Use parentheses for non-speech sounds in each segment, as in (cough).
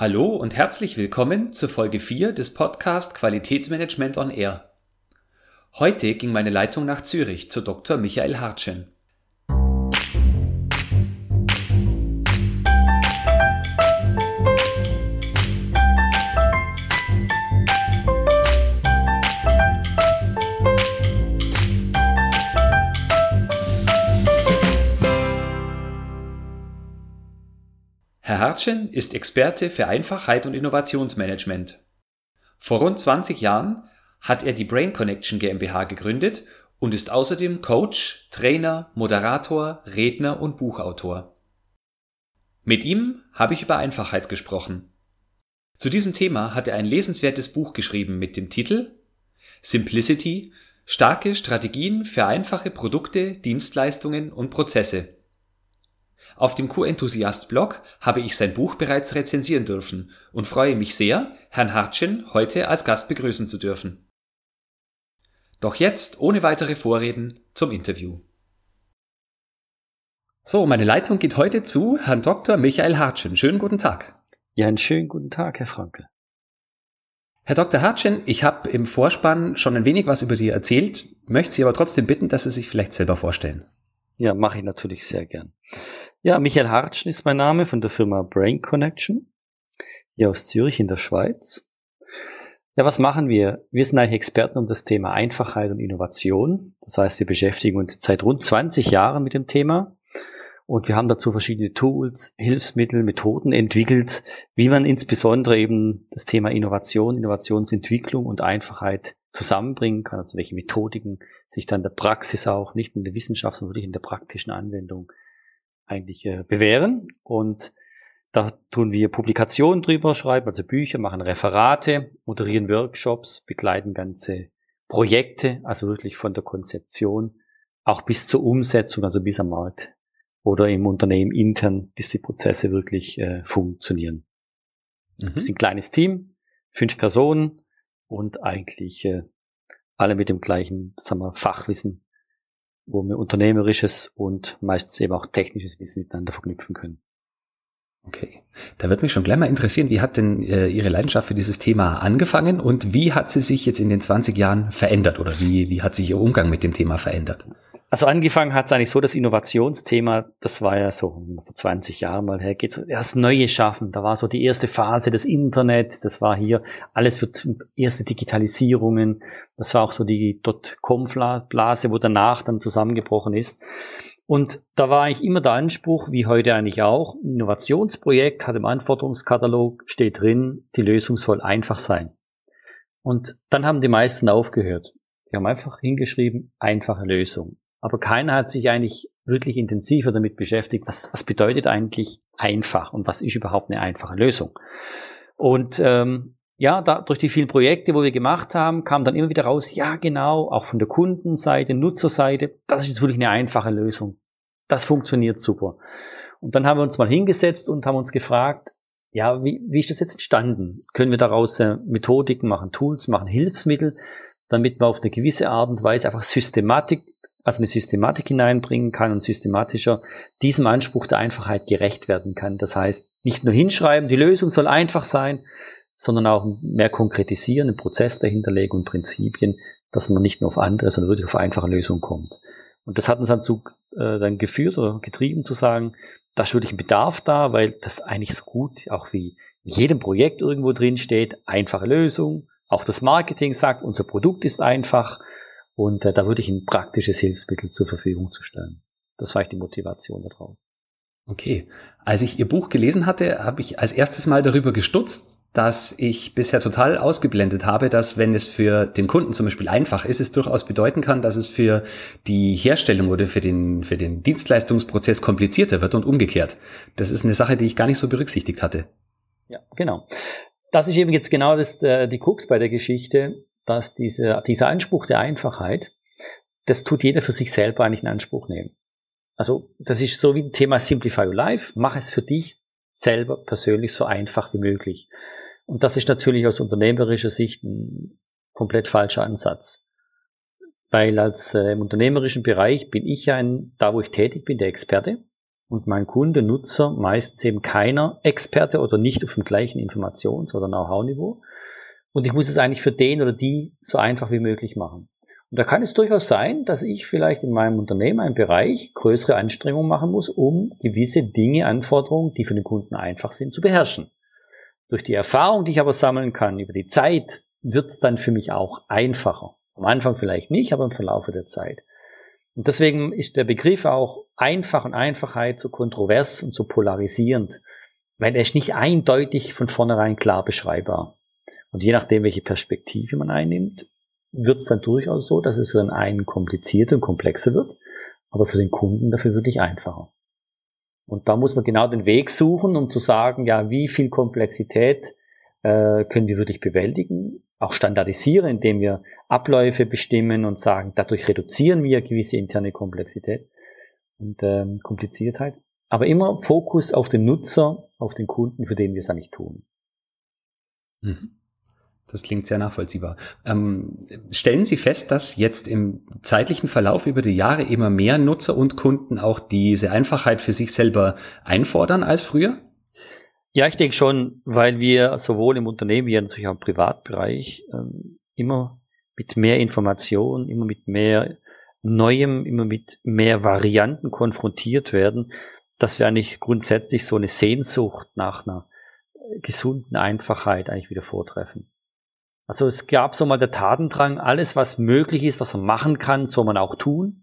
Hallo und herzlich willkommen zur Folge 4 des Podcast Qualitätsmanagement on Air. Heute ging meine Leitung nach Zürich zu Dr. Michael Hartschen. Herr Hartschen ist Experte für Einfachheit und Innovationsmanagement. Vor rund 20 Jahren hat er die Brain Connection GmbH gegründet und ist außerdem Coach, Trainer, Moderator, Redner und Buchautor. Mit ihm habe ich über Einfachheit gesprochen. Zu diesem Thema hat er ein lesenswertes Buch geschrieben mit dem Titel Simplicity Starke Strategien für einfache Produkte, Dienstleistungen und Prozesse. Auf dem Q-Enthusiast-Blog habe ich sein Buch bereits rezensieren dürfen und freue mich sehr, Herrn Hartschen heute als Gast begrüßen zu dürfen. Doch jetzt, ohne weitere Vorreden, zum Interview. So, meine Leitung geht heute zu Herrn Dr. Michael Hartschen. Schönen guten Tag. Ja, einen schönen guten Tag, Herr Franke. Herr Dr. Hartschen, ich habe im Vorspann schon ein wenig was über Sie erzählt, möchte Sie aber trotzdem bitten, dass Sie sich vielleicht selber vorstellen. Ja, mache ich natürlich sehr gern. Ja, Michael Hartschen ist mein Name von der Firma Brain Connection, hier aus Zürich in der Schweiz. Ja, was machen wir? Wir sind eigentlich Experten um das Thema Einfachheit und Innovation. Das heißt, wir beschäftigen uns seit rund 20 Jahren mit dem Thema und wir haben dazu verschiedene Tools, Hilfsmittel, Methoden entwickelt, wie man insbesondere eben das Thema Innovation, Innovationsentwicklung und Einfachheit zusammenbringen kann, also welche Methodiken sich dann der Praxis auch, nicht in der Wissenschaft, sondern wirklich in der praktischen Anwendung eigentlich äh, bewähren. Und da tun wir Publikationen drüber, schreiben also Bücher, machen Referate, moderieren Workshops, begleiten ganze Projekte, also wirklich von der Konzeption auch bis zur Umsetzung, also bis am Markt oder im Unternehmen intern, bis die Prozesse wirklich äh, funktionieren. Mhm. Wir sind ein kleines Team, fünf Personen und eigentlich äh, alle mit dem gleichen sagen wir, Fachwissen wo wir unternehmerisches und meistens eben auch technisches Wissen miteinander verknüpfen können. Okay, da wird mich schon gleich mal interessieren, wie hat denn äh, Ihre Leidenschaft für dieses Thema angefangen und wie hat sie sich jetzt in den 20 Jahren verändert oder wie, wie hat sich Ihr Umgang mit dem Thema verändert? Also angefangen hat es eigentlich so, das Innovationsthema, das war ja so vor 20 Jahren mal her, geht so erst Neue schaffen. Da war so die erste Phase des Internet, das war hier, alles wird erste Digitalisierungen, das war auch so die Dotcom-Blase, wo danach dann zusammengebrochen ist. Und da war eigentlich immer der Anspruch, wie heute eigentlich auch, ein Innovationsprojekt hat im Anforderungskatalog, steht drin, die Lösung soll einfach sein. Und dann haben die meisten aufgehört. Die haben einfach hingeschrieben, einfache Lösung. Aber keiner hat sich eigentlich wirklich intensiver damit beschäftigt, was, was bedeutet eigentlich einfach und was ist überhaupt eine einfache Lösung. Und ähm, ja, da, durch die vielen Projekte, wo wir gemacht haben, kam dann immer wieder raus, ja genau, auch von der Kundenseite, Nutzerseite, das ist jetzt wirklich eine einfache Lösung. Das funktioniert super. Und dann haben wir uns mal hingesetzt und haben uns gefragt, ja, wie, wie ist das jetzt entstanden? Können wir daraus äh, Methodiken machen, Tools machen, Hilfsmittel, damit man auf eine gewisse Art und Weise einfach Systematik also eine Systematik hineinbringen kann und systematischer diesem Anspruch der Einfachheit gerecht werden kann. Das heißt, nicht nur hinschreiben, die Lösung soll einfach sein, sondern auch mehr konkretisieren, einen Prozess dahinterlegen und Prinzipien, dass man nicht nur auf andere, sondern wirklich auf einfache Lösungen kommt. Und das hat uns dazu äh, dann geführt oder getrieben zu sagen, da ist wirklich ein Bedarf da, weil das eigentlich so gut, auch wie in jedem Projekt irgendwo drin steht, einfache Lösung. Auch das Marketing sagt, unser Produkt ist einfach und äh, da würde ich ein praktisches Hilfsmittel zur Verfügung zu stellen. Das war ich die Motivation daraus. Okay. Als ich Ihr Buch gelesen hatte, habe ich als erstes Mal darüber gestutzt, dass ich bisher total ausgeblendet habe, dass wenn es für den Kunden zum Beispiel einfach ist, es durchaus bedeuten kann, dass es für die Herstellung oder für den, für den Dienstleistungsprozess komplizierter wird und umgekehrt. Das ist eine Sache, die ich gar nicht so berücksichtigt hatte. Ja, genau. Das ist eben jetzt genau das, äh, die Krux bei der Geschichte dass diese, dieser Anspruch der Einfachheit, das tut jeder für sich selber eigentlich in Anspruch nehmen. Also das ist so wie ein Thema Simplify Your Life, mach es für dich selber persönlich so einfach wie möglich. Und das ist natürlich aus unternehmerischer Sicht ein komplett falscher Ansatz. Weil als äh, im unternehmerischen Bereich bin ich ja ein, da wo ich tätig bin, der Experte. und mein Kunde, Nutzer meistens eben keiner Experte oder nicht auf dem gleichen Informations- oder Know-how-Niveau. Und ich muss es eigentlich für den oder die so einfach wie möglich machen. Und da kann es durchaus sein, dass ich vielleicht in meinem Unternehmen, einem Bereich, größere Anstrengungen machen muss, um gewisse Dinge, Anforderungen, die für den Kunden einfach sind, zu beherrschen. Durch die Erfahrung, die ich aber sammeln kann über die Zeit, wird es dann für mich auch einfacher. Am Anfang vielleicht nicht, aber im Verlauf der Zeit. Und deswegen ist der Begriff auch einfach und Einfachheit so kontrovers und so polarisierend, weil er ist nicht eindeutig von vornherein klar beschreibbar. Und je nachdem, welche Perspektive man einnimmt, wird es dann durchaus so, dass es für den einen komplizierter und komplexer wird, aber für den Kunden dafür wirklich einfacher. Und da muss man genau den Weg suchen, um zu sagen, ja, wie viel Komplexität äh, können wir wirklich bewältigen auch standardisieren, indem wir Abläufe bestimmen und sagen, dadurch reduzieren wir gewisse interne Komplexität und ähm, Kompliziertheit. Aber immer Fokus auf den Nutzer, auf den Kunden, für den wir es eigentlich tun. Mhm. Das klingt sehr nachvollziehbar. Ähm, stellen Sie fest, dass jetzt im zeitlichen Verlauf über die Jahre immer mehr Nutzer und Kunden auch diese Einfachheit für sich selber einfordern als früher? Ja, ich denke schon, weil wir sowohl im Unternehmen wie natürlich auch im Privatbereich ähm, immer mit mehr Information, immer mit mehr Neuem, immer mit mehr Varianten konfrontiert werden, dass wir eigentlich grundsätzlich so eine Sehnsucht nach einer gesunden Einfachheit eigentlich wieder vortreffen. Also es gab so mal der Tatendrang, alles was möglich ist, was man machen kann, soll man auch tun.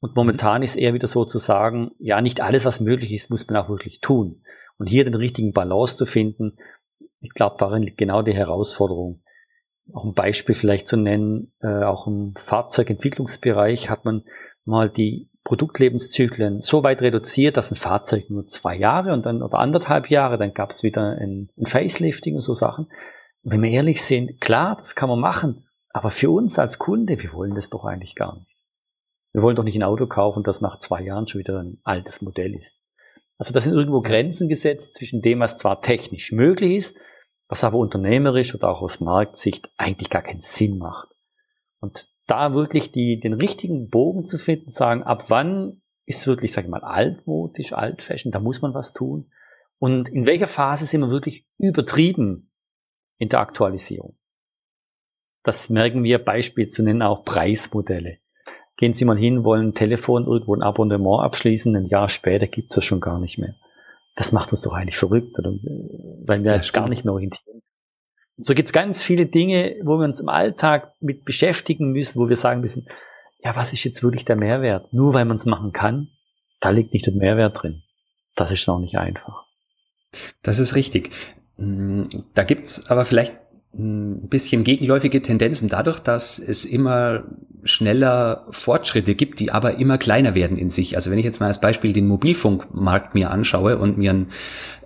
Und momentan ist eher wieder so zu sagen, ja, nicht alles, was möglich ist, muss man auch wirklich tun. Und hier den richtigen Balance zu finden, ich glaube, darin liegt genau die Herausforderung. Auch ein Beispiel vielleicht zu nennen, äh, auch im Fahrzeugentwicklungsbereich hat man mal die Produktlebenszyklen so weit reduziert, dass ein Fahrzeug nur zwei Jahre und dann oder anderthalb Jahre, dann gab es wieder ein, ein Facelifting und so Sachen. Und wenn wir ehrlich sind, klar, das kann man machen, aber für uns als Kunde, wir wollen das doch eigentlich gar nicht. Wir wollen doch nicht ein Auto kaufen, das nach zwei Jahren schon wieder ein altes Modell ist. Also da sind irgendwo Grenzen gesetzt zwischen dem, was zwar technisch möglich ist, was aber unternehmerisch oder auch aus Marktsicht eigentlich gar keinen Sinn macht. Und da wirklich die, den richtigen Bogen zu finden, sagen, ab wann ist wirklich, sage ich mal, altmodisch, altfashioned, da muss man was tun. Und in welcher Phase sind wir wirklich übertrieben in der Aktualisierung? Das merken wir, Beispiel zu nennen, auch Preismodelle. Gehen Sie mal hin, wollen ein Telefon irgendwo ein Abonnement abschließen, ein Jahr später gibt's das schon gar nicht mehr. Das macht uns doch eigentlich verrückt, oder? weil wir ja, jetzt gar nicht mehr orientieren. so gibt's ganz viele Dinge, wo wir uns im Alltag mit beschäftigen müssen, wo wir sagen müssen, ja, was ist jetzt wirklich der Mehrwert? Nur weil man es machen kann, da liegt nicht der Mehrwert drin. Das ist noch nicht einfach. Das ist richtig. Hm, da gibt's aber vielleicht ein bisschen gegenläufige Tendenzen dadurch, dass es immer schneller Fortschritte gibt, die aber immer kleiner werden in sich. Also wenn ich jetzt mal als Beispiel den Mobilfunkmarkt mir anschaue und mir ein,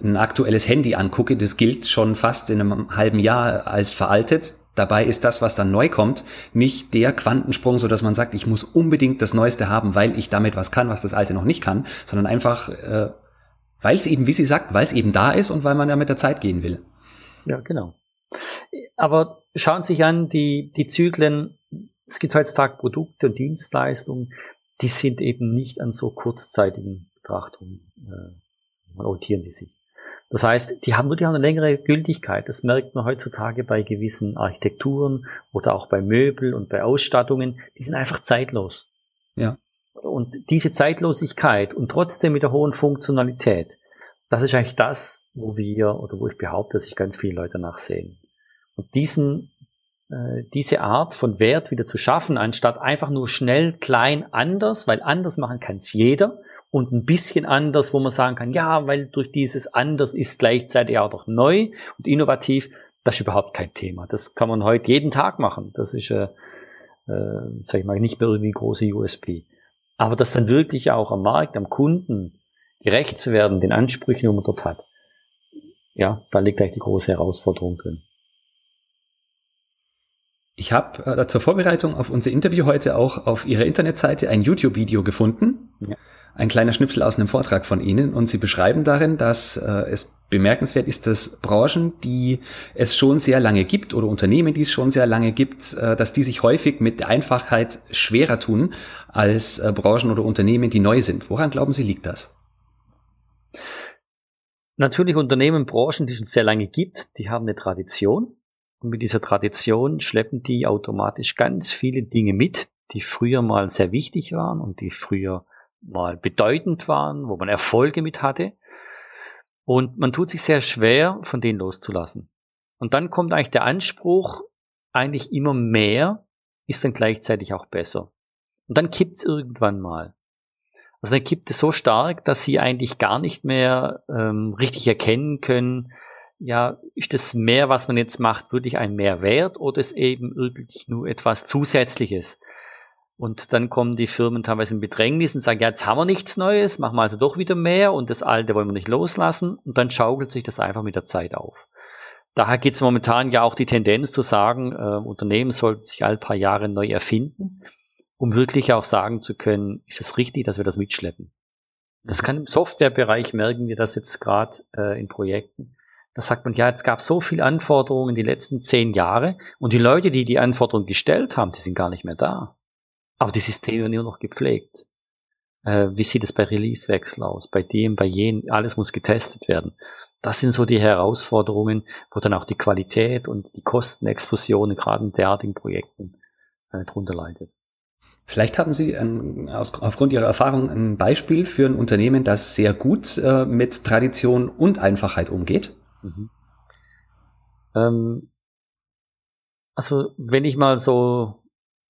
ein aktuelles Handy angucke, das gilt schon fast in einem halben Jahr als veraltet. Dabei ist das, was dann neu kommt, nicht der Quantensprung, so dass man sagt, ich muss unbedingt das Neueste haben, weil ich damit was kann, was das Alte noch nicht kann, sondern einfach, äh, weil es eben, wie sie sagt, weil es eben da ist und weil man ja mit der Zeit gehen will. Ja, genau. Aber schauen Sie sich an, die, die Zyklen, es gibt heutzutage Produkte und Dienstleistungen, die sind eben nicht an so kurzzeitigen Betrachtungen, äh, orientieren die sich. Das heißt, die haben wirklich eine längere Gültigkeit. Das merkt man heutzutage bei gewissen Architekturen oder auch bei Möbel und bei Ausstattungen. Die sind einfach zeitlos. Ja. Und diese Zeitlosigkeit und trotzdem mit der hohen Funktionalität, das ist eigentlich das, wo wir oder wo ich behaupte, dass sich ganz viele Leute nachsehen. Und diesen, äh, diese Art von Wert wieder zu schaffen, anstatt einfach nur schnell, klein, anders, weil anders machen kann es jeder und ein bisschen anders, wo man sagen kann, ja, weil durch dieses anders ist gleichzeitig auch noch neu und innovativ, das ist überhaupt kein Thema. Das kann man heute jeden Tag machen. Das ist, äh, äh, sag ich mal, nicht mehr irgendwie ein großer USP. Aber das dann wirklich auch am Markt, am Kunden gerecht zu werden, den Ansprüchen, die man dort hat. Ja, da liegt eigentlich die große Herausforderung drin. Ich habe äh, zur Vorbereitung auf unser Interview heute auch auf Ihrer Internetseite ein YouTube-Video gefunden. Ja. Ein kleiner Schnipsel aus einem Vortrag von Ihnen. Und Sie beschreiben darin, dass äh, es bemerkenswert ist, dass Branchen, die es schon sehr lange gibt oder Unternehmen, die es schon sehr lange gibt, äh, dass die sich häufig mit der Einfachheit schwerer tun als äh, Branchen oder Unternehmen, die neu sind. Woran glauben Sie liegt das? Natürlich Unternehmen, Branchen, die es schon sehr lange gibt, die haben eine Tradition. Und mit dieser Tradition schleppen die automatisch ganz viele Dinge mit, die früher mal sehr wichtig waren und die früher mal bedeutend waren, wo man Erfolge mit hatte. Und man tut sich sehr schwer, von denen loszulassen. Und dann kommt eigentlich der Anspruch, eigentlich immer mehr ist dann gleichzeitig auch besser. Und dann kippt es irgendwann mal. Also dann kippt es so stark, dass sie eigentlich gar nicht mehr ähm, richtig erkennen können, ja, ist das mehr, was man jetzt macht, wirklich ein Mehrwert oder ist eben wirklich nur etwas Zusätzliches? Und dann kommen die Firmen teilweise in Bedrängnis und sagen, ja, jetzt haben wir nichts Neues, machen wir also doch wieder mehr und das Alte wollen wir nicht loslassen. Und dann schaukelt sich das einfach mit der Zeit auf. Daher geht es momentan ja auch die Tendenz zu sagen, äh, Unternehmen sollten sich all paar Jahre neu erfinden, um wirklich auch sagen zu können, ist das richtig, dass wir das mitschleppen. Das kann im Softwarebereich merken wir das jetzt gerade äh, in Projekten. Da sagt man, ja, jetzt gab so viele Anforderungen die letzten zehn Jahre und die Leute, die die Anforderungen gestellt haben, die sind gar nicht mehr da. Aber die Systeme werden nur noch gepflegt. Äh, wie sieht es bei Releasewechsel aus? Bei dem, bei jenen, alles muss getestet werden. Das sind so die Herausforderungen, wo dann auch die Qualität und die Kostenexplosionen gerade in derartigen Projekten äh, drunter leidet. Vielleicht haben Sie ein, aus, aufgrund Ihrer Erfahrung ein Beispiel für ein Unternehmen, das sehr gut äh, mit Tradition und Einfachheit umgeht? Mhm. Ähm, also wenn ich mal so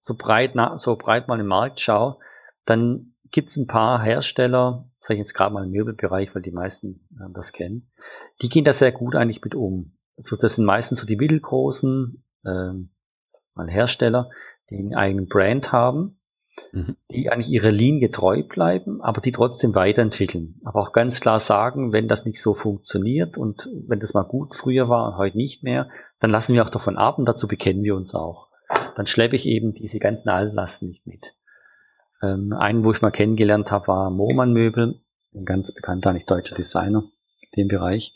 so breit, so breit mal im Markt schaue, dann gibt es ein paar Hersteller, sage ich jetzt gerade mal im Möbelbereich, weil die meisten äh, das kennen, die gehen da sehr gut eigentlich mit um. Also das sind meistens so die mittelgroßen ähm, mal Hersteller, die einen eigenen Brand haben, mhm. die eigentlich ihre Linie treu bleiben, aber die trotzdem weiterentwickeln. Aber auch ganz klar sagen, wenn das nicht so funktioniert und wenn das mal gut früher war und heute nicht mehr, dann lassen wir auch davon ab und dazu bekennen wir uns auch dann schleppe ich eben diese ganzen Altlasten nicht mit. Ähm, einen, wo ich mal kennengelernt habe, war Mohmann Möbel, ein ganz bekannter, nicht deutscher Designer in dem Bereich.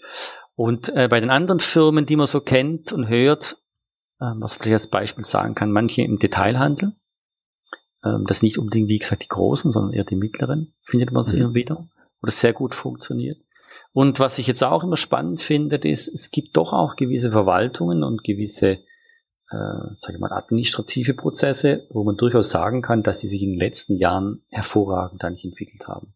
Und äh, bei den anderen Firmen, die man so kennt und hört, äh, was vielleicht als Beispiel sagen kann, manche im Detailhandel, äh, das nicht unbedingt, wie gesagt, die großen, sondern eher die mittleren, findet man es mhm. immer wieder, wo das sehr gut funktioniert. Und was ich jetzt auch immer spannend finde, ist, es gibt doch auch gewisse Verwaltungen und gewisse äh, sage ich mal, administrative Prozesse, wo man durchaus sagen kann, dass sie sich in den letzten Jahren hervorragend eigentlich entwickelt haben.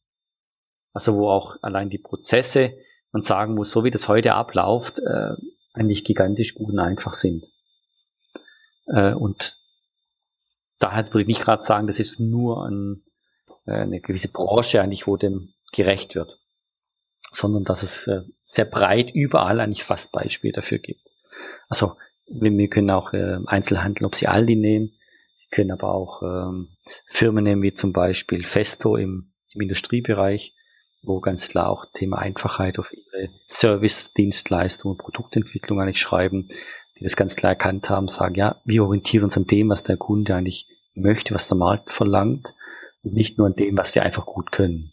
Also wo auch allein die Prozesse, man sagen muss, so wie das heute abläuft, äh, eigentlich gigantisch gut und einfach sind. Äh, und daher würde ich nicht gerade sagen, das ist nur ein, äh, eine gewisse Branche eigentlich, wo dem gerecht wird, sondern dass es äh, sehr breit überall eigentlich fast Beispiele dafür gibt. Also wir können auch äh, Einzelhandel, ob Sie Aldi nehmen. Sie können aber auch ähm, Firmen nehmen, wie zum Beispiel Festo im, im Industriebereich, wo ganz klar auch Thema Einfachheit auf ihre Service-Dienstleistung und Produktentwicklung eigentlich schreiben, die das ganz klar erkannt haben, sagen, ja, wir orientieren uns an dem, was der Kunde eigentlich möchte, was der Markt verlangt und nicht nur an dem, was wir einfach gut können.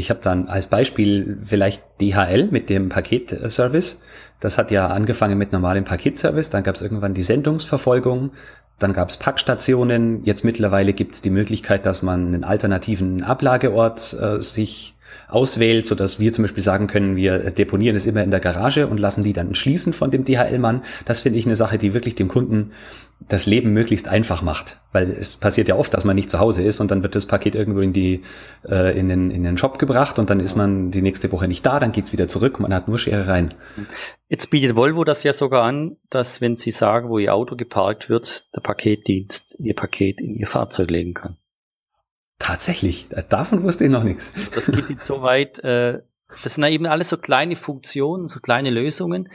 Ich habe dann als Beispiel vielleicht DHL mit dem Paketservice. Das hat ja angefangen mit normalem Paketservice, dann gab es irgendwann die Sendungsverfolgung, dann gab es Packstationen, jetzt mittlerweile gibt es die Möglichkeit, dass man einen alternativen Ablageort äh, sich auswählt, so dass wir zum Beispiel sagen können, wir deponieren es immer in der Garage und lassen die dann schließen von dem DHL-Mann. Das finde ich eine Sache, die wirklich dem Kunden das Leben möglichst einfach macht, weil es passiert ja oft, dass man nicht zu Hause ist und dann wird das Paket irgendwo in die äh, in den in den Shop gebracht und dann ist man die nächste Woche nicht da, dann geht's wieder zurück, man hat nur Scherereien. Jetzt bietet Volvo das ja sogar an, dass wenn Sie sagen, wo Ihr Auto geparkt wird, der Paketdienst Ihr Paket in Ihr Fahrzeug legen kann. Tatsächlich, davon wusste ich noch nichts. Das geht jetzt so weit, äh, das sind eben alles so kleine Funktionen, so kleine Lösungen,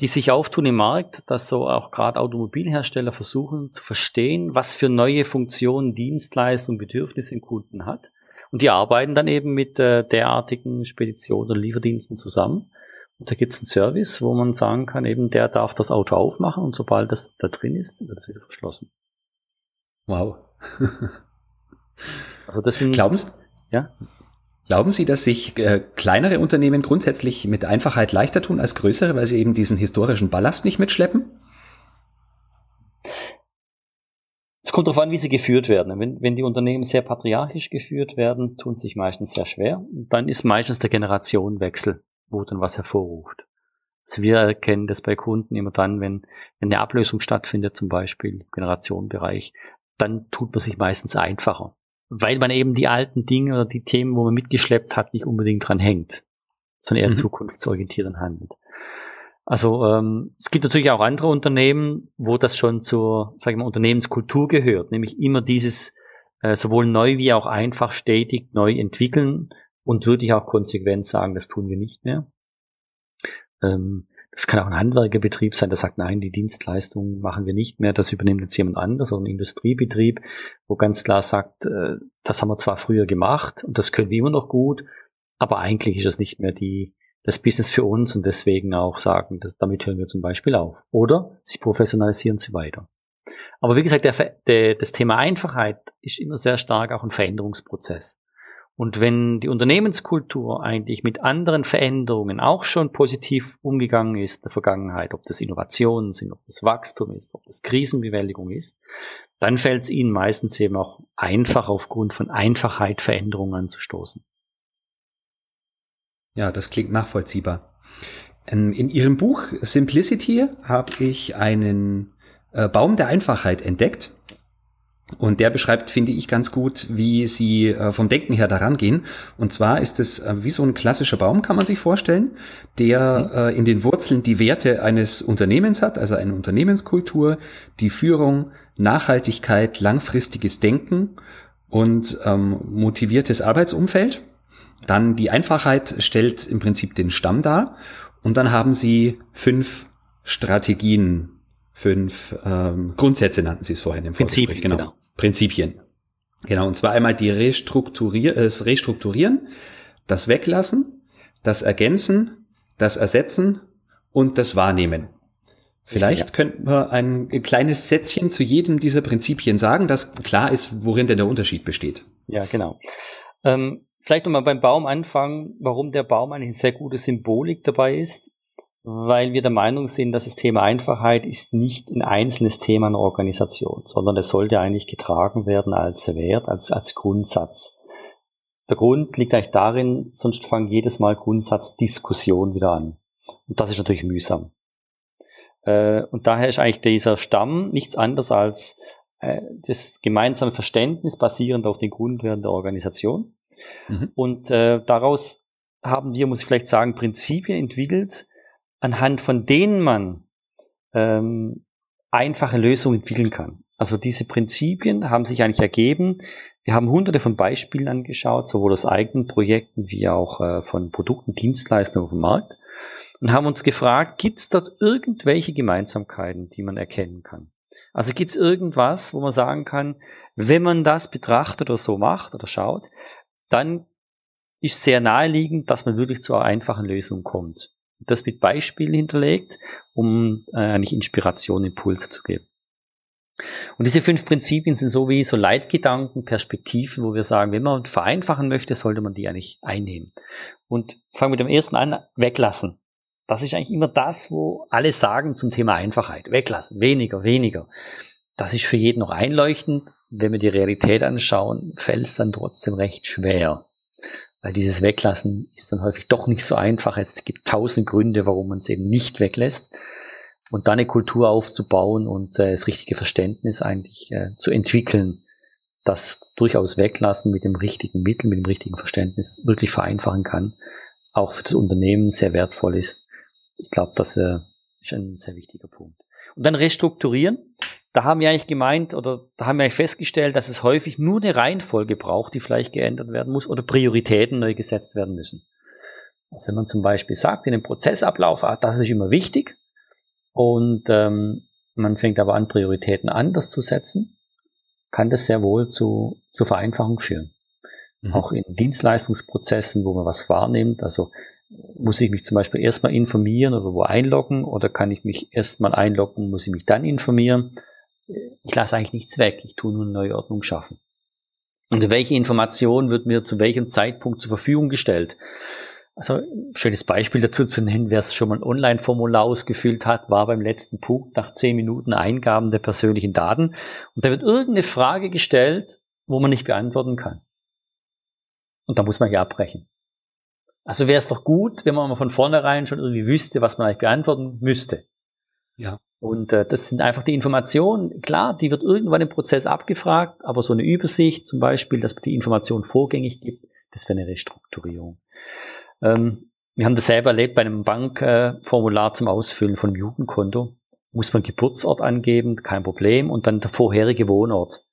die sich auftun im Markt, dass so auch gerade Automobilhersteller versuchen zu verstehen, was für neue Funktionen, Dienstleistungen, Bedürfnisse ein Kunden hat. Und die arbeiten dann eben mit äh, derartigen Speditionen oder Lieferdiensten zusammen. Und da gibt es einen Service, wo man sagen kann, eben der darf das Auto aufmachen und sobald das da drin ist, wird es wieder verschlossen. Wow. (laughs) Also das sind. Glauben Sie? Ja. Glauben Sie, dass sich äh, kleinere Unternehmen grundsätzlich mit Einfachheit leichter tun als größere, weil sie eben diesen historischen Ballast nicht mitschleppen? Es kommt darauf an, wie sie geführt werden. Wenn, wenn die Unternehmen sehr patriarchisch geführt werden, tun sich meistens sehr schwer. Dann ist meistens der Generationenwechsel, wo dann was hervorruft. Also wir erkennen das bei Kunden immer dann, wenn, wenn eine Ablösung stattfindet, zum Beispiel im Generationenbereich, dann tut man sich meistens einfacher. Weil man eben die alten Dinge oder die Themen, wo man mitgeschleppt hat, nicht unbedingt dran hängt, sondern eher mhm. zukunftsorientiert handelt. Also ähm, es gibt natürlich auch andere Unternehmen, wo das schon zur, sage ich mal, Unternehmenskultur gehört, nämlich immer dieses äh, sowohl neu wie auch einfach stetig neu entwickeln und würde ich auch konsequent sagen, das tun wir nicht mehr. Ähm, das kann auch ein Handwerkerbetrieb sein, der sagt, nein, die Dienstleistung machen wir nicht mehr, das übernimmt jetzt jemand anders, oder ein Industriebetrieb, wo ganz klar sagt, äh, das haben wir zwar früher gemacht und das können wir immer noch gut, aber eigentlich ist es nicht mehr die, das Business für uns und deswegen auch sagen, dass, damit hören wir zum Beispiel auf. Oder sie professionalisieren sie weiter. Aber wie gesagt, der, der, das Thema Einfachheit ist immer sehr stark auch ein Veränderungsprozess. Und wenn die Unternehmenskultur eigentlich mit anderen Veränderungen auch schon positiv umgegangen ist in der Vergangenheit, ob das Innovationen sind, ob das Wachstum ist, ob das Krisenbewältigung ist, dann fällt es ihnen meistens eben auch einfach aufgrund von Einfachheit Veränderungen anzustoßen. Ja, das klingt nachvollziehbar. Ähm, in Ihrem Buch Simplicity habe ich einen äh, Baum der Einfachheit entdeckt. Und der beschreibt, finde ich, ganz gut, wie sie äh, vom Denken her daran gehen. Und zwar ist es äh, wie so ein klassischer Baum, kann man sich vorstellen, der mhm. in den Wurzeln die Werte eines Unternehmens hat, also eine Unternehmenskultur, die Führung, Nachhaltigkeit, langfristiges Denken und ähm, motiviertes Arbeitsumfeld. Dann die Einfachheit stellt im Prinzip den Stamm dar. Und dann haben sie fünf Strategien, fünf ähm, Grundsätze nannten sie es vorhin im Prinzipien, genau. genau. Prinzipien. Genau, und zwar einmal die Restrukturier äh, das Restrukturieren, das Weglassen, das Ergänzen, das Ersetzen und das Wahrnehmen. Vielleicht Richtig, ja. könnten wir ein kleines Sätzchen zu jedem dieser Prinzipien sagen, dass klar ist, worin denn der Unterschied besteht. Ja, genau. Ähm, Vielleicht nochmal beim Baum anfangen, warum der Baum eine sehr gute Symbolik dabei ist, weil wir der Meinung sind, dass das Thema Einfachheit ist nicht ein einzelnes Thema einer Organisation, sondern es sollte eigentlich getragen werden als Wert, als, als Grundsatz. Der Grund liegt eigentlich darin, sonst fangen jedes Mal Grundsatzdiskussionen wieder an. Und das ist natürlich mühsam. Äh, und daher ist eigentlich dieser Stamm nichts anderes als äh, das gemeinsame Verständnis basierend auf den Grundwerten der Organisation Mhm. Und äh, daraus haben wir, muss ich vielleicht sagen, Prinzipien entwickelt, anhand von denen man ähm, einfache Lösungen entwickeln kann. Also diese Prinzipien haben sich eigentlich ergeben. Wir haben hunderte von Beispielen angeschaut, sowohl aus eigenen Projekten wie auch äh, von Produkten, Dienstleistungen auf dem Markt und haben uns gefragt, gibt es dort irgendwelche Gemeinsamkeiten, die man erkennen kann? Also gibt es irgendwas, wo man sagen kann, wenn man das betrachtet oder so macht oder schaut, dann ist sehr naheliegend, dass man wirklich zu einer einfachen Lösung kommt. Das mit Beispielen hinterlegt, um äh, eigentlich Inspiration, Impulse zu geben. Und diese fünf Prinzipien sind so wie so Leitgedanken, Perspektiven, wo wir sagen, wenn man vereinfachen möchte, sollte man die eigentlich einnehmen. Und fangen mit dem ersten an, weglassen. Das ist eigentlich immer das, wo alle sagen zum Thema Einfachheit. Weglassen, weniger, weniger. Das ist für jeden noch einleuchtend. Wenn wir die Realität anschauen, fällt es dann trotzdem recht schwer. Weil dieses Weglassen ist dann häufig doch nicht so einfach. Es gibt tausend Gründe, warum man es eben nicht weglässt. Und dann eine Kultur aufzubauen und äh, das richtige Verständnis eigentlich äh, zu entwickeln, das durchaus Weglassen mit dem richtigen Mittel, mit dem richtigen Verständnis wirklich vereinfachen kann, auch für das Unternehmen sehr wertvoll ist. Ich glaube, das äh, ist ein sehr wichtiger Punkt. Und dann restrukturieren da haben wir eigentlich gemeint oder da haben wir eigentlich festgestellt, dass es häufig nur eine Reihenfolge braucht, die vielleicht geändert werden muss oder Prioritäten neu gesetzt werden müssen. Also wenn man zum Beispiel sagt, in dem Prozessablauf, ah, das ist immer wichtig und ähm, man fängt aber an, Prioritäten anders zu setzen, kann das sehr wohl zu, zu Vereinfachung führen. Mhm. Auch in Dienstleistungsprozessen, wo man was wahrnimmt, also muss ich mich zum Beispiel erstmal informieren oder wo einloggen oder kann ich mich erstmal einloggen, muss ich mich dann informieren ich lasse eigentlich nichts weg, ich tue nur eine neue Ordnung schaffen. Und welche Information wird mir zu welchem Zeitpunkt zur Verfügung gestellt? Also schönes Beispiel dazu zu nennen, wer es schon mal ein Online-Formular ausgefüllt hat, war beim letzten Punkt nach zehn Minuten Eingaben der persönlichen Daten und da wird irgendeine Frage gestellt, wo man nicht beantworten kann. Und da muss man ja abbrechen. Also wäre es doch gut, wenn man mal von vornherein schon irgendwie wüsste, was man eigentlich beantworten müsste. Ja. Und äh, das sind einfach die Informationen. Klar, die wird irgendwann im Prozess abgefragt, aber so eine Übersicht zum Beispiel, dass man die Information vorgängig gibt, das wäre eine Restrukturierung. Ähm, wir haben das selber erlebt bei einem Bankformular äh, zum Ausfüllen von einem Jugendkonto. Muss man Geburtsort angeben, kein Problem, und dann der vorherige Wohnort.